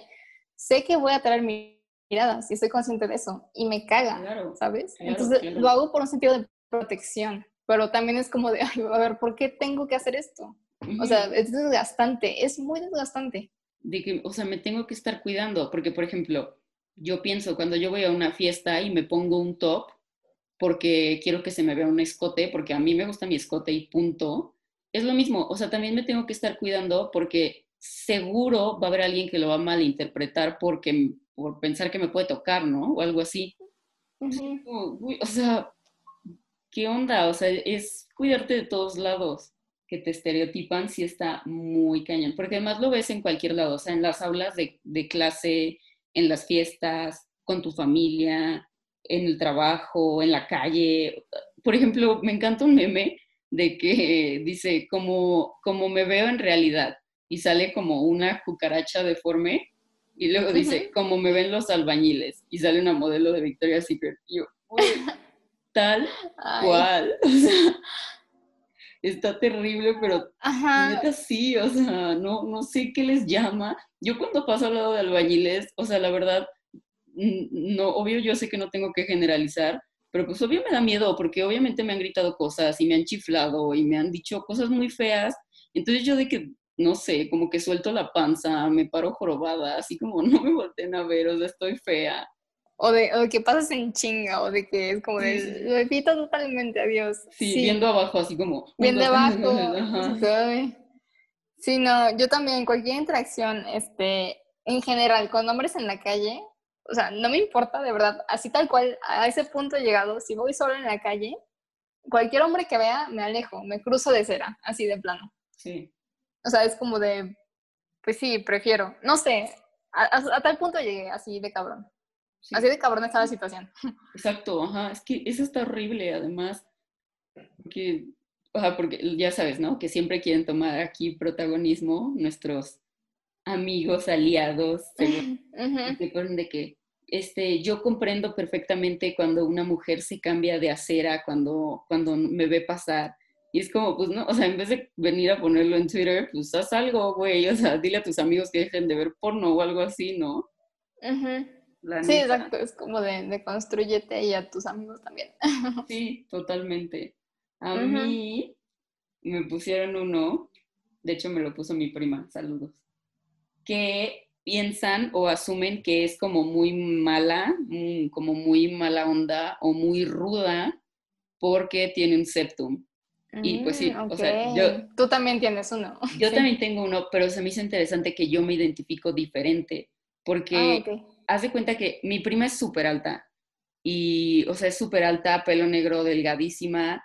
sé que voy a atraer miradas y estoy consciente de eso y me caga, ¿sabes? Entonces lo hago por un sentido de protección, pero también es como de, Ay, a ver, ¿por qué tengo que hacer esto? O sea, es desgastante, es muy desgastante. De que, o sea, me tengo que estar cuidando, porque, por ejemplo, yo pienso, cuando yo voy a una fiesta y me pongo un top, porque quiero que se me vea un escote, porque a mí me gusta mi escote y punto, es lo mismo, o sea, también me tengo que estar cuidando porque seguro va a haber alguien que lo va a malinterpretar porque, por pensar que me puede tocar, ¿no? O algo así. o sea, ¿qué onda? O sea, es cuidarte de todos lados que te estereotipan si está muy cañón, porque además lo ves en cualquier lado, o sea, en las aulas de, clase, en las fiestas, con tu familia, en el trabajo, en la calle. Por ejemplo, me encanta un meme de que dice, como, como me veo en realidad, y sale como una cucaracha deforme, y luego dice, como me ven los albañiles, y sale una modelo de Victoria's Secret. Y yo, tal cual. O sea, está terrible, pero neta sí, o sea, no, no sé qué les llama. Yo cuando paso al lado de albañiles, o sea, la verdad, no, obvio yo sé que no tengo que generalizar, pero pues obvio me da miedo porque obviamente me han gritado cosas y me han chiflado y me han dicho cosas muy feas. Entonces yo de que, no sé, como que suelto la panza, me paro jorobada, así como no me volteen a ver, o sea, estoy fea. O de, o que pasas en chinga, o de que es como de, lo evito totalmente, adiós. Sí, viendo abajo, así como. Viendo abajo. Sí, no, yo también, cualquier interacción, este, en general, con hombres en la calle, o sea, no me importa, de verdad, así tal cual, a ese punto he llegado, si voy solo en la calle, cualquier hombre que vea, me alejo, me cruzo de cera, así de plano. Sí. O sea, es como de, pues sí, prefiero, no sé, a tal punto llegué así de cabrón. Así de cabrón está la situación. Exacto, ajá. Es que eso está horrible, además. Porque, sea, porque ya sabes, ¿no? Que siempre quieren tomar aquí protagonismo nuestros amigos, aliados, se ponen de que este, yo comprendo perfectamente cuando una mujer se cambia de acera, cuando, cuando me ve pasar. Y es como, pues no, o sea, en vez de venir a ponerlo en Twitter, pues haz algo, güey. O sea, dile a tus amigos que dejen de ver porno o algo así, ¿no? Ajá sí, exacto, es como de, de, construyete y a tus amigos también. Sí, totalmente. A mí me pusieron uno, de hecho me lo puso mi prima, saludos, que piensan o asumen que es como muy mala, mm, como muy mala onda o muy ruda porque tiene un septum. Y pues sí, o sea, mm, yo... Tú también tienes uno. Yo también tengo uno, pero se me hizo interesante que yo me identifico diferente, porque ah, haz de cuenta que mi prima es súper alta. Y, o sea, es súper alta, pelo negro, delgadísima.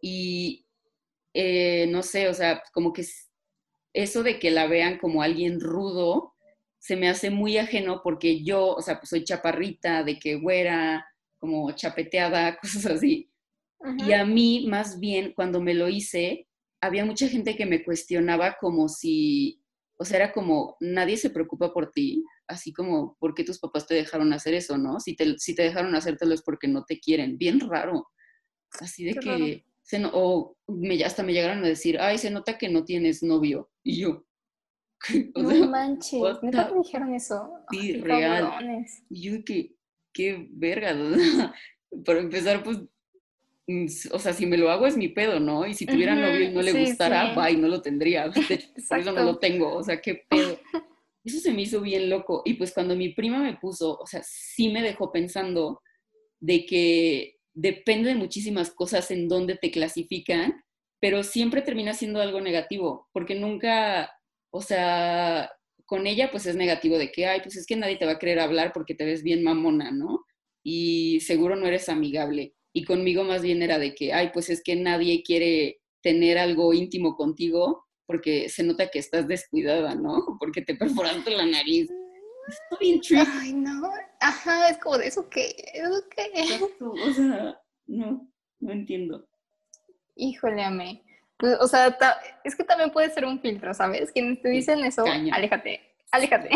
Y, eh, no sé, o sea, como que eso de que la vean como alguien rudo, se me hace muy ajeno porque yo, o sea, pues soy chaparrita, de que güera, como chapeteada, cosas así. Y a mí, más bien, cuando me lo hice, había mucha gente que me cuestionaba como si, o sea, era como, nadie se preocupa por ti, así como, ¿por qué tus papás te dejaron hacer eso, no? Si te, si te dejaron hacértelo es porque no te quieren. Bien raro. Así de que, se o me, hasta me llegaron a decir, ay, se nota que no tienes novio. Y yo, no manches, ¿neta me dijeron eso? Sí, real. Y yo, qué, qué verga. Para empezar, pues, mm, o sea, si me lo hago es mi pedo, ¿no? Y si tuviera novio y no le gustara, bye, no lo tendría. por eso no lo tengo, o sea, qué pedo. Eso se me hizo bien loco. Y pues cuando mi prima me puso, o sea, sí me dejó pensando de que depende de muchísimas cosas en dónde te clasifican, pero siempre termina siendo algo negativo, porque nunca, o sea, con ella pues es negativo de que, ay, pues es que nadie te va a querer hablar porque te ves bien mamona, ¿no? Y seguro no eres amigable. Y conmigo más bien era de que, ay, pues es que nadie quiere tener algo íntimo contigo porque se nota que estás descuidada, ¿no? Porque te perforaste la nariz. Está bien tricky. Ay, no. Ajá, es como de eso que, eso que. O sea, no, no entiendo. Híjole, amé. Pues, o sea, es que también puede ser un filtro, ¿sabes? Quienes te dicen eso, aléjate, aléjate.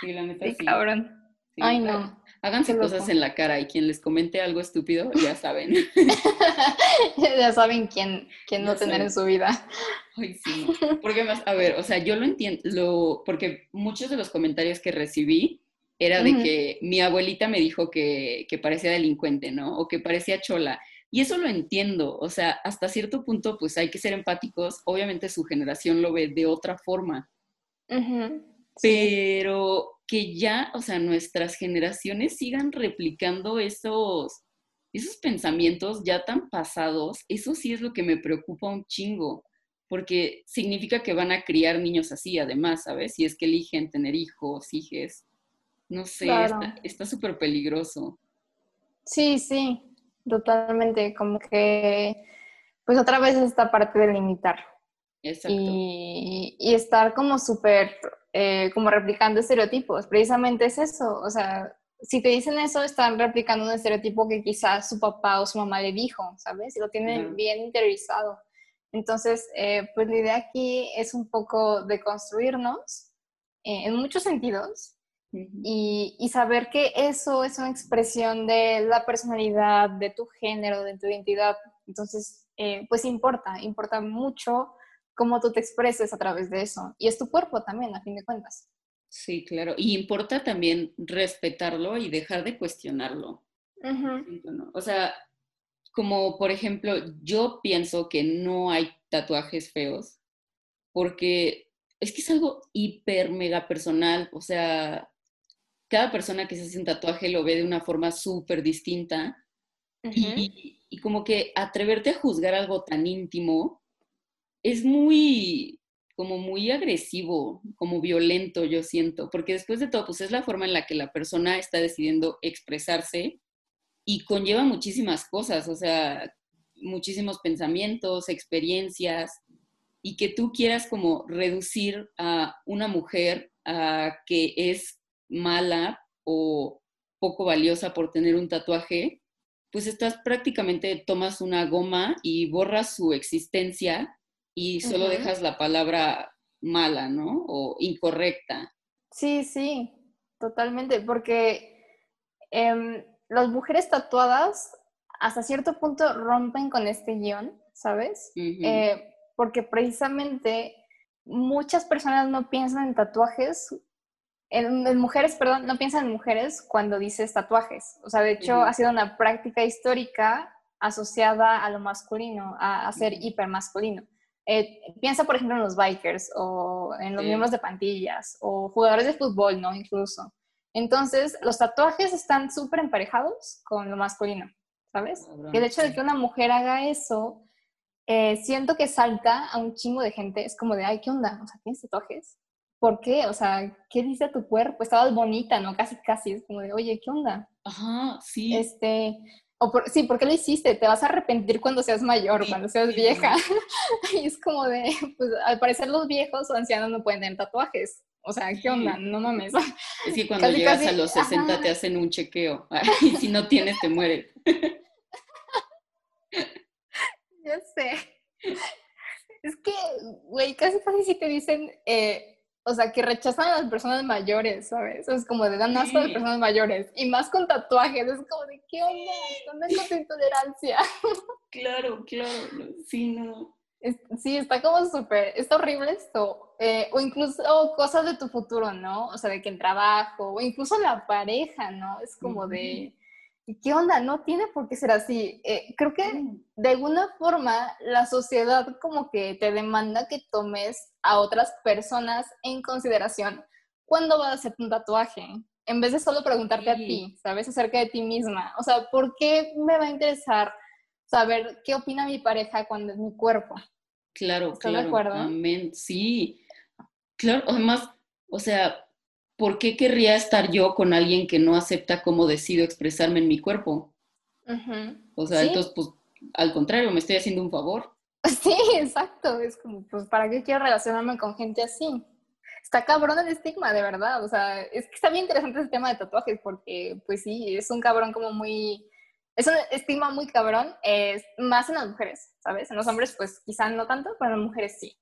Sí, la neta sí. cabrón. Ay, no. Háganse cosas en la cara y quien les comente algo estúpido, ya saben. ya saben quién, quién no tener en su vida. Ay, sí. Porque más, a ver, o sea, yo lo entiendo, lo, porque muchos de los comentarios que recibí era de que mi abuelita me dijo que, que parecía delincuente, ¿no? O que parecía chola. Y eso lo entiendo, o sea, hasta cierto punto, pues hay que ser empáticos. Obviamente su generación lo ve de otra forma. Pero que ya, o sea, nuestras generaciones sigan replicando esos, esos pensamientos ya tan pasados, eso sí es lo que me preocupa un chingo, porque significa que van a criar niños así, además, ¿sabes? Si es que eligen tener hijos, hijes. No sé, está súper peligroso. Sí, sí, totalmente, como que, pues otra vez esta parte de limitar. Exacto. Y, y estar como súper eh, como replicando estereotipos. Precisamente es eso, o sea, si te dicen eso, están replicando un estereotipo que quizás su papá o su mamá le dijo, ¿sabes? Y lo tienen bien interiorizado. Entonces, eh, pues la idea aquí es un poco de construirnos eh, en muchos sentidos y, y, saber que eso es una expresión de la personalidad, de tu género, de tu identidad. Entonces, eh, pues importa, importa mucho cómo tú te expreses a través de eso. Y es tu cuerpo también, a fin de cuentas. Sí, claro. Y importa también respetarlo y dejar de cuestionarlo. O sea, como por ejemplo, yo pienso que no hay tatuajes feos porque es que es algo hiper mega personal. O sea, cada persona que se hace un tatuaje lo ve de una forma súper distinta. y, y como que atreverte a juzgar algo tan íntimo es muy, como muy agresivo, como violento, yo siento, porque después de todo, pues es la forma en la que la persona está decidiendo expresarse y conlleva muchísimas cosas, o sea, muchísimos pensamientos, experiencias, y que tú quieras como reducir a una mujer a que es mala o poco valiosa por tener un tatuaje, pues estás prácticamente, tomas una goma y borras su existencia y solo dejas la palabra mala, ¿no? O incorrecta. Sí, sí, totalmente, porque em, las mujeres tatuadas hasta cierto punto rompen con este guion, ¿sabes? Eh, porque precisamente muchas personas no piensan en tatuajes, en, mujeres, perdón, no piensan en mujeres cuando dices tatuajes. O sea, de hecho, ha sido una práctica histórica asociada a lo masculino, a, a ser hipermasculino. Eh, piensa, por ejemplo, en los bikers o en los miembros de pantillas o jugadores de fútbol, ¿no? Incluso. Entonces, los tatuajes están súper emparejados con lo masculino, ¿sabes? Y el hecho de que una mujer haga eso, eh, siento que salta a un chingo de gente. Es como de, ay, ¿qué onda? O sea, ¿tienes tatuajes? ¿Por qué? O sea, ¿qué dice tu cuerpo? Estabas bonita, ¿no? Casi, casi. Es como de, oye, ¿qué onda? Ajá, sí. Este, o sí, ¿por qué lo hiciste? Te vas a arrepentir cuando seas mayor, cuando seas vieja. y es como de, pues al parecer los viejos o ancianos no pueden tener tatuajes. O sea, ¿qué onda? No mames. Es que cuando llegas a los 60 te hacen un chequeo. y si no tienes, te mueres. ya sé. Es que, güey, casi casi si te dicen, eh, o sea, que rechazan a las personas mayores, ¿sabes? Es como de dan asco a las personas mayores. Y más con tatuajes, es como de, ¿qué onda? ¿Dónde con tu intolerancia? Claro, claro, sí, no. sí, está como súper, está horrible esto. Eh, o incluso cosas de tu futuro, ¿no? O sea, de que el trabajo, o incluso la pareja, ¿no? Es como de ¿qué onda? No tiene por qué ser así. Eh, creo que de alguna forma la sociedad como que te demanda que tomes a otras personas en consideración cuando vas a hacer un tatuaje, en vez de solo preguntarte a ti, ¿sabes? Acerca de ti misma. O sea, ¿por qué me va a interesar saber qué opina mi pareja cuando es mi cuerpo? Claro, claro. de acuerdo? Amén. Sí. Claro, además, o sea, ¿por qué querría estar yo con alguien que no acepta cómo decido expresarme en mi cuerpo? O sea, entonces, pues, al contrario, me estoy haciendo un favor. Sí, exacto. Es como, pues, ¿para qué quiero relacionarme con gente así? Está cabrón el estigma, de verdad. O sea, es que está bien interesante ese tema de tatuajes porque, pues sí, es un cabrón como muy... Es un estigma muy cabrón, es más en las mujeres, ¿sabes? En los hombres, pues quizá no tanto, pero en las mujeres sí.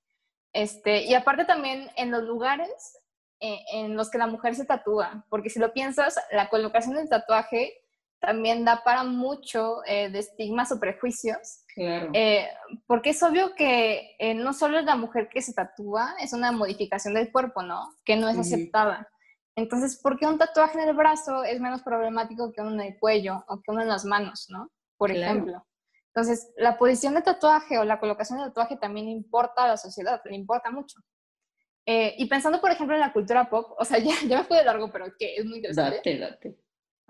Este, y aparte también en los lugares en los que la mujer se tatúa, porque si lo piensas, la colocación del tatuaje también da para mucho eh, de estigmas o prejuicios. Claro. Eh, porque es obvio que no solo es la mujer que se tatúa, es una modificación del cuerpo, ¿no? Que no es aceptada. Entonces, ¿por qué un tatuaje en el brazo es menos problemático que uno en el cuello o que uno en las manos, ¿no? Por ejemplo. Entonces, la posición del tatuaje o la colocación del tatuaje también importa a la sociedad, le importa mucho. Eh, y pensando, por ejemplo, en la cultura pop, o sea, ya, ya me fui de largo, pero que es muy interesante. Date, date.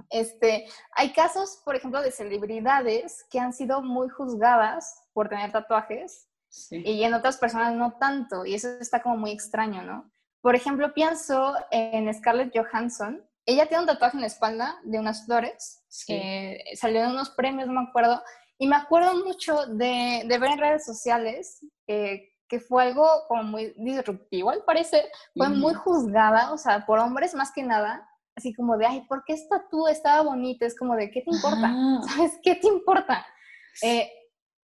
Este, hay casos, por ejemplo, de celebridades que han sido muy juzgadas por tener tatuajes y en otras personas no tanto, y eso está como muy extraño, ¿no? Por ejemplo, pienso en Scarlett Johansson. Ella tiene un tatuaje en la espalda de unas flores, que salió en unos premios, no me acuerdo, y me acuerdo mucho de, de ver en redes sociales eh, que fue algo como muy disruptivo al parecer, fue muy juzgada, o sea, por hombres más que nada, así como de, ay, ¿por qué esta tú estaba bonita? Es como de, ¿qué te importa? ¿Sabes? ¿Qué te importa? Eh,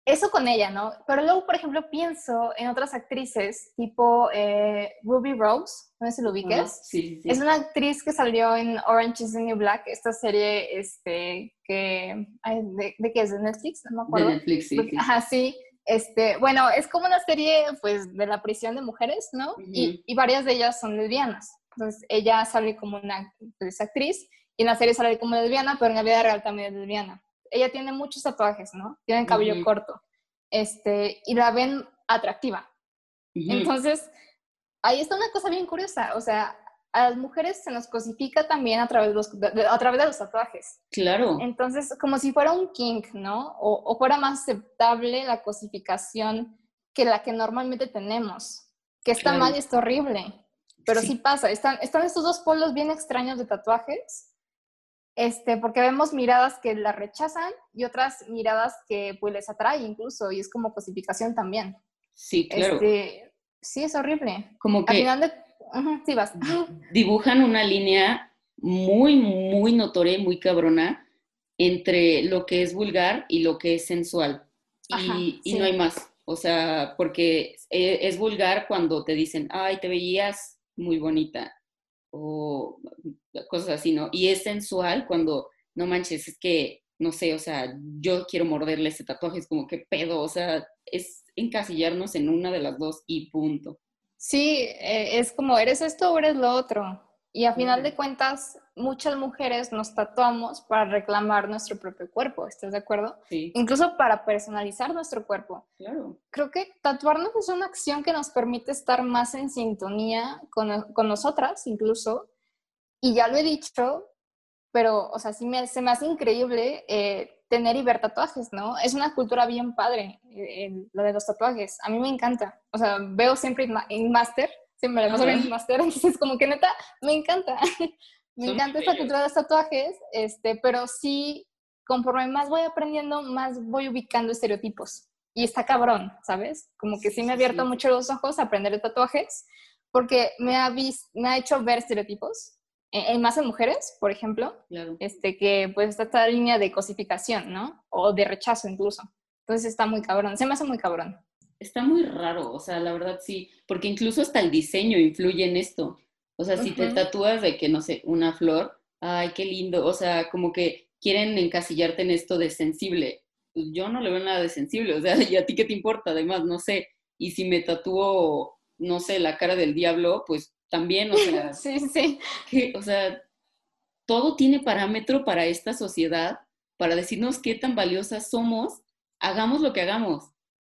eso con ella, ¿no? Pero luego, por ejemplo, pienso en otras actrices, tipo eh, Ruby Rose, no sé si lo ubiques. sí, sí. Es una actriz que salió en Orange is the New Black, esta serie este, que... ¿de, ¿de, qué es? ¿De Netflix? No me acuerdo. De Netflix, sí. sí. Ajá, sí. Este, bueno, es como una serie, pues, de la prisión de mujeres, ¿no? Uh -huh. y, y, varias de ellas son lesbianas. Entonces, ella sale como una pues, actriz y en la serie sale como lesbiana, pero en la vida real también es lesbiana ella tiene muchos tatuajes, ¿no? Tiene cabello uh -huh. corto. Este, y la ven atractiva. Uh -huh. Entonces, ahí está una cosa bien curiosa. O sea, a las mujeres se nos cosifica también a través de los, de, a través de los tatuajes. Claro. Entonces, como si fuera un kink, ¿no? O, o fuera más aceptable la cosificación que la que normalmente tenemos. Que está claro. mal y está horrible. Pero sí, sí pasa. Están, están estos dos polos bien extraños de tatuajes este, porque vemos miradas que la rechazan y otras miradas que pues les atrae incluso y es como cosificación también. Sí, claro. Este, sí, es horrible. Como que Al final de... -huh, sí, vas. dibujan una línea muy, muy notoria y muy cabrona entre lo que es vulgar y lo que es sensual. Ajá, y, y sí. no hay más. O sea, porque es, es vulgar cuando te dicen, ay, te veías muy bonita o cosas así, ¿no? Y es sensual cuando, no manches, es que, no sé, o sea, yo quiero morderle ese tatuaje, es como que pedo, o sea, es encasillarnos en una de las dos y punto. Sí, eh, es como, eres esto o eres lo otro. Y a final de cuentas, muchas mujeres nos tatuamos para reclamar nuestro propio cuerpo, ¿estás de acuerdo? Sí. Incluso para personalizar nuestro cuerpo. Claro. Creo que tatuarnos es una acción que nos permite estar más en sintonía con, con nosotras, incluso. Y ya lo he dicho, pero, o sea, sí me, se me hace increíble eh, tener y ver tatuajes, ¿no? Es una cultura bien padre, eh, lo de los tatuajes. A mí me encanta. O sea, veo siempre en Master siempre la paso en máster, entonces como que neta, me encanta. me Son encanta esta cultura de los tatuajes, este, pero sí, conforme más voy aprendiendo, más voy ubicando estereotipos. Y está cabrón, ¿sabes? Como que sí me ha abierto Sí. mucho los ojos a aprender de tatuajes, porque me ha, me ha hecho ver estereotipos, en, en más en mujeres, por ejemplo, Claro. este, que pues está esta línea de cosificación, ¿no? O de rechazo incluso. Entonces está muy cabrón, se me hace muy cabrón. Está muy raro, o sea, la verdad sí, porque incluso hasta el diseño influye en esto. O sea, si te Ujú. tatúas de que, no sé, una flor, ay, qué lindo, o sea, como que quieren encasillarte en esto de sensible. Pues yo no le veo nada de sensible, o sea, ¿y a ti qué te importa? Además, no sé, y si me tatúo, no sé, la cara del diablo, pues también, o sea, Sí, sí. que, o sea, todo tiene parámetro para esta sociedad, para decirnos qué tan valiosas somos, hagamos lo que hagamos,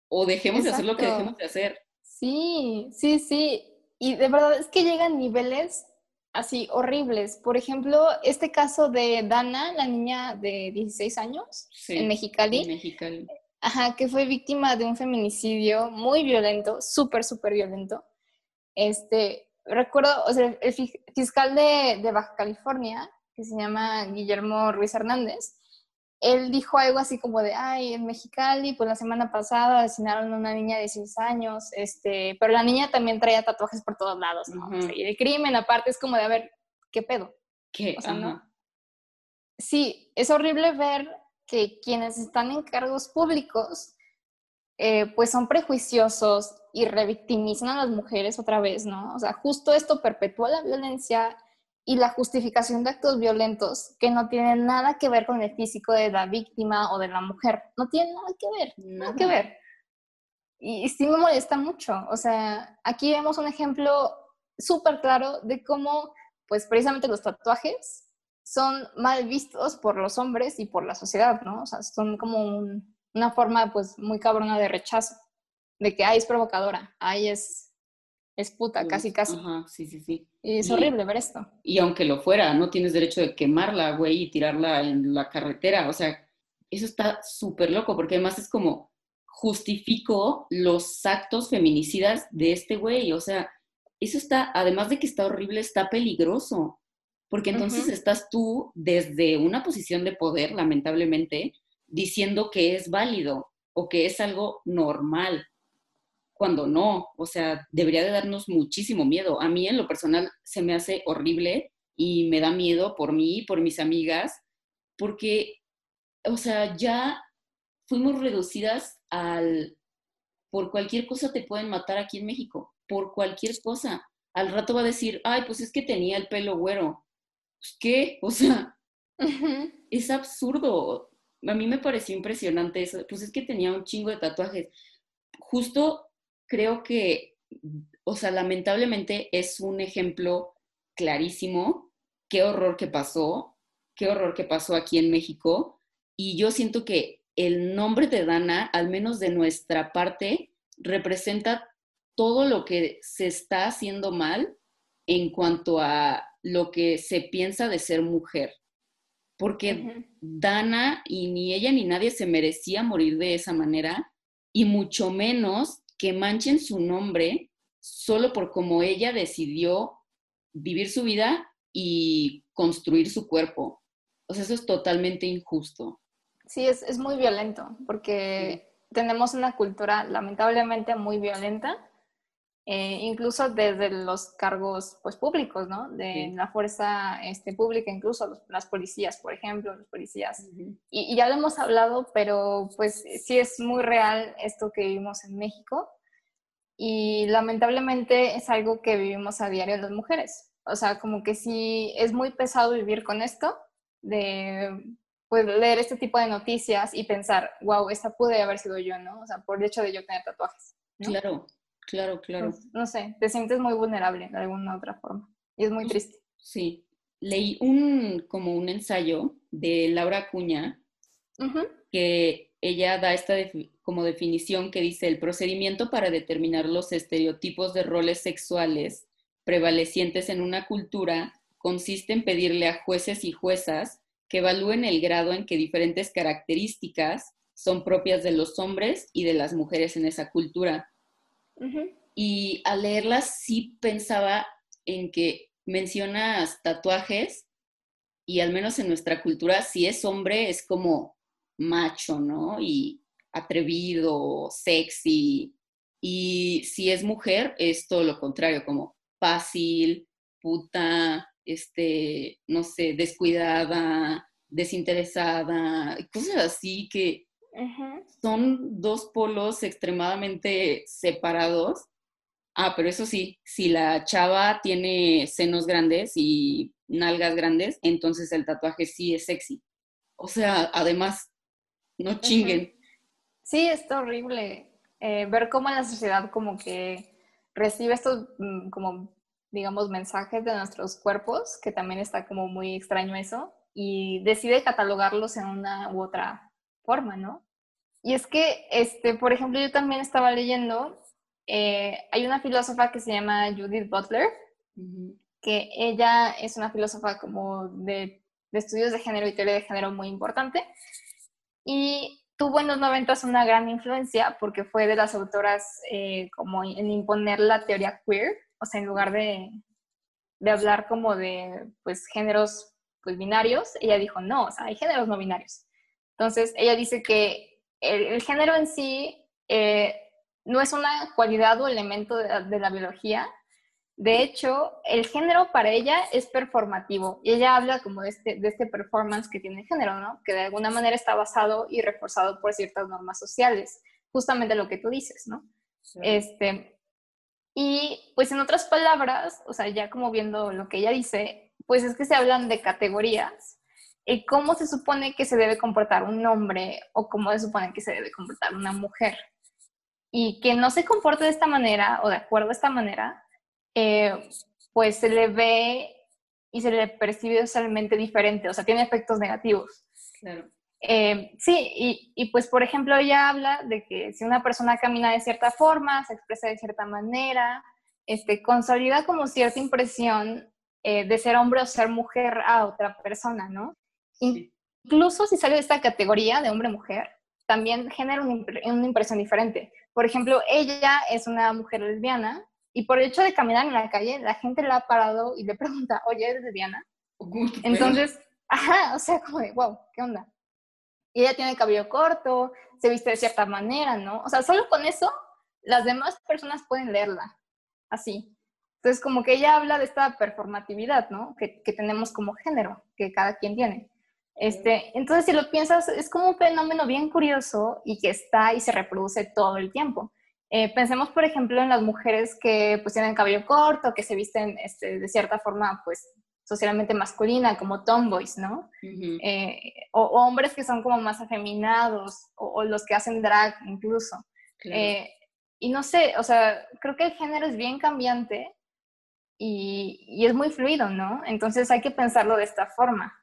o dejemos de hacer lo que dejemos de hacer. Sí, sí, sí. Y de verdad es que llegan niveles así horribles. Por ejemplo, este caso de Dana, la niña de 16 años Sí, en Mexicali, en Mexicali. ajá, que fue víctima de un feminicidio muy violento, súper, súper violento. Este, recuerdo, o sea, el fi- fiscal de, de Baja California, que se llama Guillermo Ruiz Hernández, él dijo algo así como de, ay, en Mexicali, pues la semana pasada asesinaron a una niña de 16 años, este, pero la niña también traía tatuajes por todos lados, ¿no? O sea, Ujú. y el crimen aparte es como de, a ver, ¿qué pedo? ¿Qué? O sea, no. Sí, es horrible ver que quienes están en cargos públicos, eh, pues son prejuiciosos y revictimizan a las mujeres otra vez, ¿no? O sea, justo esto perpetúa la violencia y la justificación de actos violentos que no tienen nada que ver con el físico de la víctima o de la mujer. No tienen nada que ver, nada que Nada. ver. Y, y sí me molesta mucho. O sea, aquí vemos un ejemplo súper claro de cómo, pues precisamente los tatuajes son mal vistos por los hombres y por la sociedad, ¿no? O sea, son como un- una forma, pues, muy cabrona de rechazo, de que, ay, es provocadora, ay, es, es puta, casi, casi. Ajá, sí, sí, sí. Y es Y- horrible ver esto. Y aunque lo fuera, no tienes derecho de quemarla, güey, y tirarla en la carretera. O sea, eso está súper loco, porque además es como justifico los actos feminicidas de este güey. O sea, eso está, además de que está horrible, está peligroso. Porque entonces estás tú desde una posición de poder, lamentablemente, diciendo que es válido o que es algo normal, cuando no. O sea, debería de darnos muchísimo miedo. A mí en lo personal se me hace horrible y me da miedo por mí, por mis amigas, porque, o sea, ya fuimos reducidas al, por cualquier cosa te pueden matar aquí en México, por cualquier cosa. Al rato va a decir, ay, pues es que tenía el pelo güero. Pues, ¿Qué? O sea, es absurdo. A mí me pareció impresionante eso. Pues es que tenía un chingo de tatuajes. Justo creo que, o sea, lamentablemente es un ejemplo clarísimo. Qué horror que pasó, qué horror que pasó aquí en México. Y yo siento que el nombre de Dana, al menos de nuestra parte, representa todo lo que se está haciendo mal en cuanto a lo que se piensa de ser mujer. Porque Dana y ni ella ni nadie se merecía morir de esa manera, y mucho menos que manchen su nombre solo por cómo ella decidió vivir su vida y construir su cuerpo. O sea, eso es totalmente injusto. Sí, es, es muy violento, porque tenemos una cultura lamentablemente muy violenta, eh, incluso desde los cargos pues, públicos, ¿no? De la fuerza este, pública, incluso las policías, por ejemplo, los policías. y, y, ya lo hemos hablado, pero pues sí es muy real esto que vivimos en México y lamentablemente es algo que vivimos a diario las mujeres. O sea, como que sí es muy pesado vivir con esto, de pues, leer este tipo de noticias y pensar, wow, esta pude haber sido yo, ¿no? O sea, por el hecho de yo tener tatuajes. Claro, claro, claro. Pues, no sé, te sientes muy vulnerable de alguna otra forma. Y es muy pues, triste. Sí. Leí un, como un ensayo de Laura Cuña, que ella da esta como definición que dice el procedimiento para determinar los estereotipos de roles sexuales prevalecientes en una cultura consiste en pedirle a jueces y juezas que evalúen el grado en que diferentes características son propias de los hombres y de las mujeres en esa cultura. Y al leerlas sí pensaba en que mencionas tatuajes y al menos en nuestra cultura, si es hombre es como macho, ¿no? Y atrevido, sexy. Y si es mujer, es todo lo contrario, como fácil, puta, este, no sé, descuidada, desinteresada, cosas así que son dos polos extremadamente separados. Ah, pero eso sí, si la chava tiene senos grandes y nalgas grandes, entonces el tatuaje sí es sexy. O sea, además, no chinguen. Sí, está horrible eh, ver cómo la sociedad como que recibe estos mm, como digamos, mensajes de nuestros cuerpos, que también está como muy extraño eso, y decide catalogarlos en una u otra forma, ¿no? Y es que, este, por ejemplo, yo también estaba leyendo, eh, hay una filósofa que se llama Judith Butler, que ella es una filósofa como de, de, estudios de género y teoría de género muy importante, y tuvo en los 90 una gran influencia porque fue de las autoras eh, como en imponer la teoría queer, o sea, en lugar de, de hablar como de, pues, géneros, pues, binarios, ella dijo, no, o sea, hay géneros no binarios. Entonces, ella dice que el, género en sí eh, no es una cualidad o elemento de, la biología. De hecho, el género para ella es performativo. Y ella habla como de este, de este performance que tiene el género, ¿no? Que de alguna manera está basado y reforzado por ciertas normas sociales. Justamente lo que tú dices, ¿no? Este, y pues en otras palabras, o sea, ya como viendo lo que ella dice, pues es que se hablan de categorías cómo se supone que se debe comportar un hombre o cómo se supone que se debe comportar una mujer. Y que no se comporte de esta manera o de acuerdo a esta manera, eh, pues se le ve y se le percibe socialmente diferente, o sea, tiene efectos negativos. Claro. Eh, sí, y, y, pues por ejemplo ella habla de que si una persona camina de cierta forma, se expresa de cierta manera, este, consolida como cierta impresión eh, de ser hombre o ser mujer a otra persona, ¿no? Incluso si sale de esta categoría de hombre-mujer, también genera una, una impresión diferente. Por ejemplo, ella es una mujer lesbiana y por el hecho de caminar en la calle, la gente la ha parado y le pregunta, oye, ¿eres lesbiana? Entonces, ajá, o sea, como de, wow, ¿qué onda? y ella tiene el cabello corto, se viste de cierta manera, ¿no? O sea, solo con eso las demás personas pueden leerla, así. Entonces, como que ella habla de esta performatividad, ¿no? Que, que tenemos como género, que cada quien tiene. Este, entonces, si lo piensas, es como un fenómeno bien curioso y que está y se reproduce todo el tiempo. Eh, pensemos, por ejemplo, en las mujeres que pues tienen cabello corto, que se visten este, de cierta forma, pues socialmente masculina, como tomboys, ¿no? Eh, o, hombres que son como más afeminados, o, los que hacen drag incluso. Eh, y no sé, o sea, creo que el género es bien cambiante y, y, es muy fluido, ¿no? Entonces hay que pensarlo de esta forma.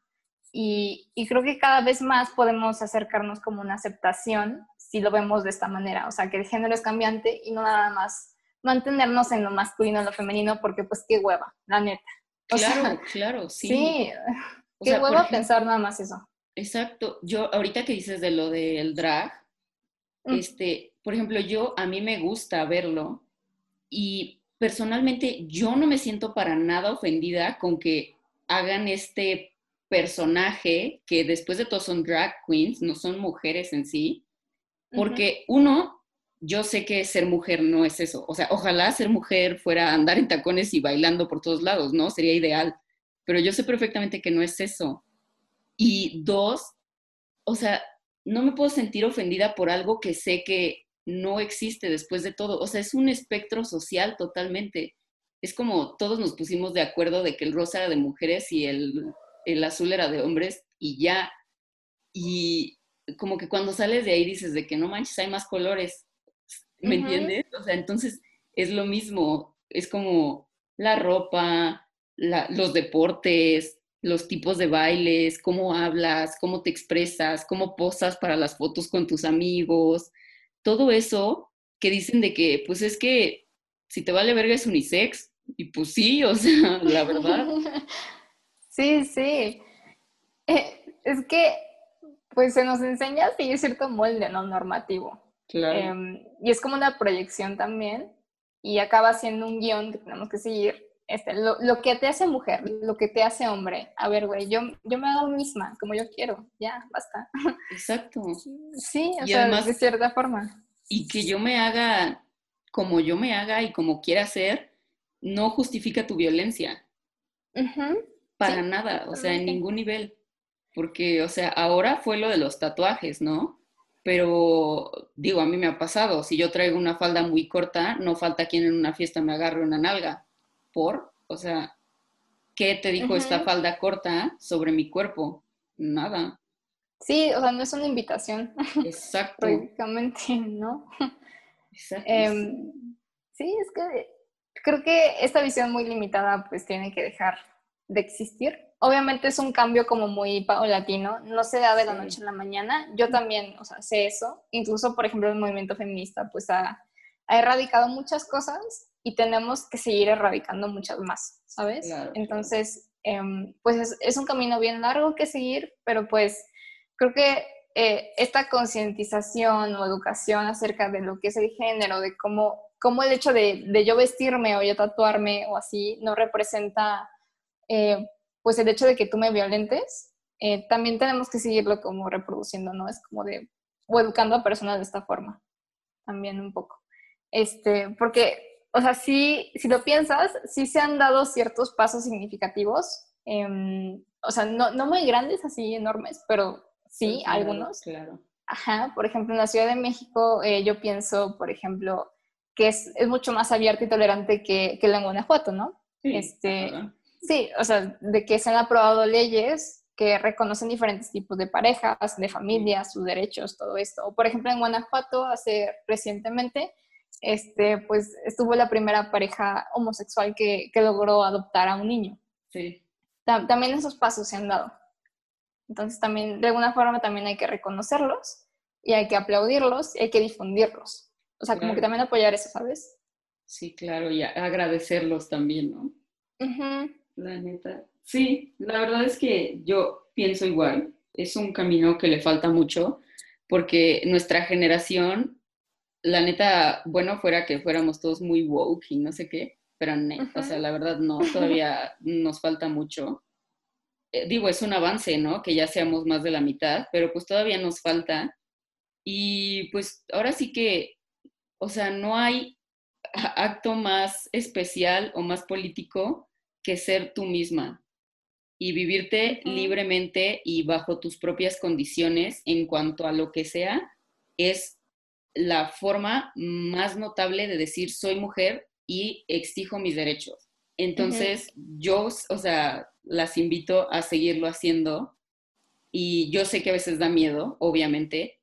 Y, y, creo que cada vez más podemos acercarnos como una aceptación si lo vemos de esta manera, o sea, que el género es cambiante y no nada más mantenernos en lo masculino, en lo femenino, porque pues qué hueva, la neta. claro, claro, sí. Sí, qué hueva pensar nada más eso. Exacto, yo ahorita que dices de lo del drag, mm. este, por ejemplo, yo a mí me gusta verlo y personalmente yo no me siento para nada ofendida con que hagan este personaje que después de todo son drag queens, no son mujeres en sí, porque uno, yo sé que ser mujer no es eso. O sea, ojalá ser mujer fuera andar en tacones y bailando por todos lados, ¿no? Sería ideal. Pero yo sé perfectamente que no es eso. Y dos, o sea, no me puedo sentir ofendida por algo que sé que no existe después de todo. O sea, es un espectro social totalmente. Es como todos nos pusimos de acuerdo de que el rosa era de mujeres y el, el azul era de hombres y ya. Y como que cuando sales de ahí dices de que no manches, hay más colores, ¿me entiendes? O sea, entonces es lo mismo, es como la ropa, los deportes, los tipos de bailes, cómo hablas, cómo te expresas, cómo posas para las fotos con tus amigos, todo eso que dicen de que, pues es que si te vale verga es unisex, y pues sí, o sea, la verdad. Sí, sí. Eh, es que pues se nos enseña a seguir cierto molde no normativo. Claro. Em, y es como una proyección también, y acaba siendo un guion que tenemos que seguir. Este, lo, lo, que te hace mujer, lo que te hace hombre. A ver, güey, yo, yo me hago misma, como yo quiero, ya, basta. Exacto. Sí, o sea, de cierta forma. Y que yo me haga como yo me haga y como quiera ser, no justifica tu violencia. Para nada, o sea, en ningún nivel porque, o sea, ahora fue lo de los tatuajes, ¿no? Pero digo, a mí me ha pasado, si yo traigo una falda muy corta, no falta quien en una fiesta me agarre una nalga. ¿Por? O sea, ¿qué te dijo esta falda corta sobre mi cuerpo? Nada. Sí, o sea, no es una invitación. Exacto. Prácticamente, ¿no? Exacto. Em, sí, es que creo que esta visión muy limitada pues tiene que dejar de existir obviamente es un cambio como muy paulatino, no se da de la noche a la mañana. Yo también, o sea, sé eso. Incluso, por ejemplo, el movimiento feminista, pues ha, erradicado muchas cosas y tenemos que seguir erradicando muchas más, ¿sabes? Entonces, em, pues es, un camino bien largo que seguir, pero pues creo que eh, esta concientización o educación acerca de lo que es el género, de cómo, cómo el hecho de, de yo vestirme o yo tatuarme o así no representa eh, pues el hecho de que tú me violentes, eh, también tenemos que seguirlo como reproduciendo, ¿no? Es como de, o educando a personas de esta forma, también un poco. Este, porque, o sea, sí, si lo piensas, sí se han dado ciertos pasos significativos, em, o sea, no, no, muy grandes, así enormes, pero sí, algunos. Claro. Ajá, por ejemplo, en la Ciudad de México, eh, yo pienso, por ejemplo, que es, es, mucho más abierto y tolerante que, que la en Guanajuato, ¿no? Sí, este, Sí, o sea, de que se han aprobado leyes que reconocen diferentes tipos de parejas, de familias, sus derechos, todo esto. Por ejemplo, en Guanajuato, hace recientemente, este, pues estuvo la primera pareja homosexual que, que logró adoptar a un niño. Sí. también esos pasos se han dado. Entonces también, de alguna forma, también hay que reconocerlos y hay que aplaudirlos y hay que difundirlos. O sea, como que también apoyar eso, ¿sabes? Sí, claro, y agradecerlos también, ¿no? Uh la neta. Sí, la verdad es que yo pienso igual. Es un camino que le falta mucho porque nuestra generación, la neta, bueno, fuera que fuéramos todos muy woke y no sé qué, pero no, o sea, la verdad no, todavía nos falta mucho. Eh, digo, es un avance, ¿no? Que ya seamos más de la mitad, pero pues todavía nos falta. Y pues ahora sí que, o sea, no hay acto más especial o más político que ser tú misma. y vivirte libremente y bajo tus propias condiciones en cuanto a lo que sea es la forma más notable de decir soy mujer y exijo mis derechos. Entonces, yo, o sea, las invito a seguirlo haciendo y yo sé que a veces da miedo, obviamente,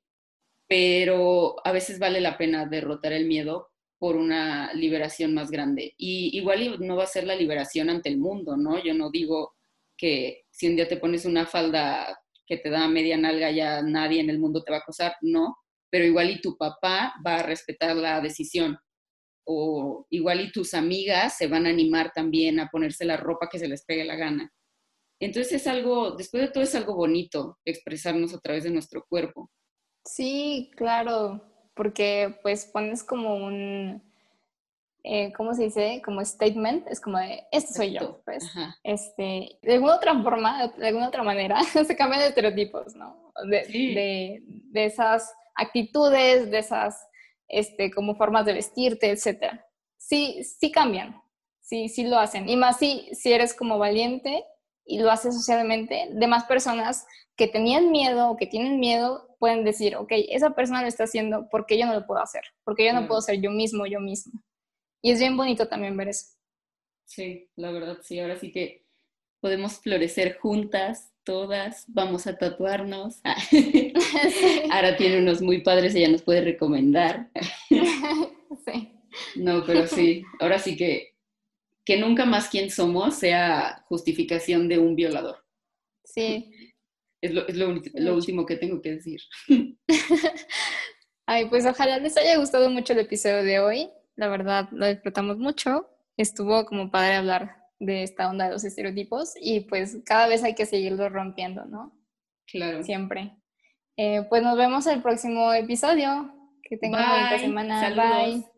pero a veces vale la pena derrotar el miedo por una liberación más grande. Y igual no va a ser la liberación ante el mundo, ¿no? Yo no digo que si un día te pones una falda que te da media nalga ya nadie en el mundo te va a acosar, no, pero igual y tu papá va a respetar la decisión o igual y tus amigas se van a animar también a ponerse la ropa que se les pegue la gana. Entonces es algo, después de todo es algo bonito expresarnos a través de nuestro cuerpo. Sí, claro, porque pues pones como un, eh, ¿cómo se dice? Como statement, es como de, esto soy yo, pues. Este, de alguna otra forma, de alguna otra manera, se cambian de estereotipos, ¿no? De, de, esas actitudes, de esas, este, como formas de vestirte, etcétera. Sí, sí cambian, sí, sí lo hacen. Y más si, si eres como valiente y lo haces socialmente, demás personas que tenían miedo o que tienen miedo pueden decir, ok, esa persona lo está haciendo porque yo no lo puedo hacer, porque yo no puedo ser yo mismo, yo mismo. Y es bien bonito también ver eso. Sí, la verdad, sí, ahora sí que podemos florecer juntas, todas, vamos a tatuarnos. Ahora tiene unos muy padres, ella nos puede recomendar. sí. No, pero sí, ahora sí que que nunca más quien somos sea justificación de un violador. Sí, es lo, último que tengo que decir. Ay, pues ojalá les haya gustado mucho el episodio de hoy. La verdad, lo disfrutamos mucho. Estuvo como padre hablar de esta onda de los estereotipos y pues cada vez hay que seguirlo rompiendo, ¿no? Claro. Siempre. Eh, pues nos vemos el próximo episodio. Que tengan una bonita semana. Bye.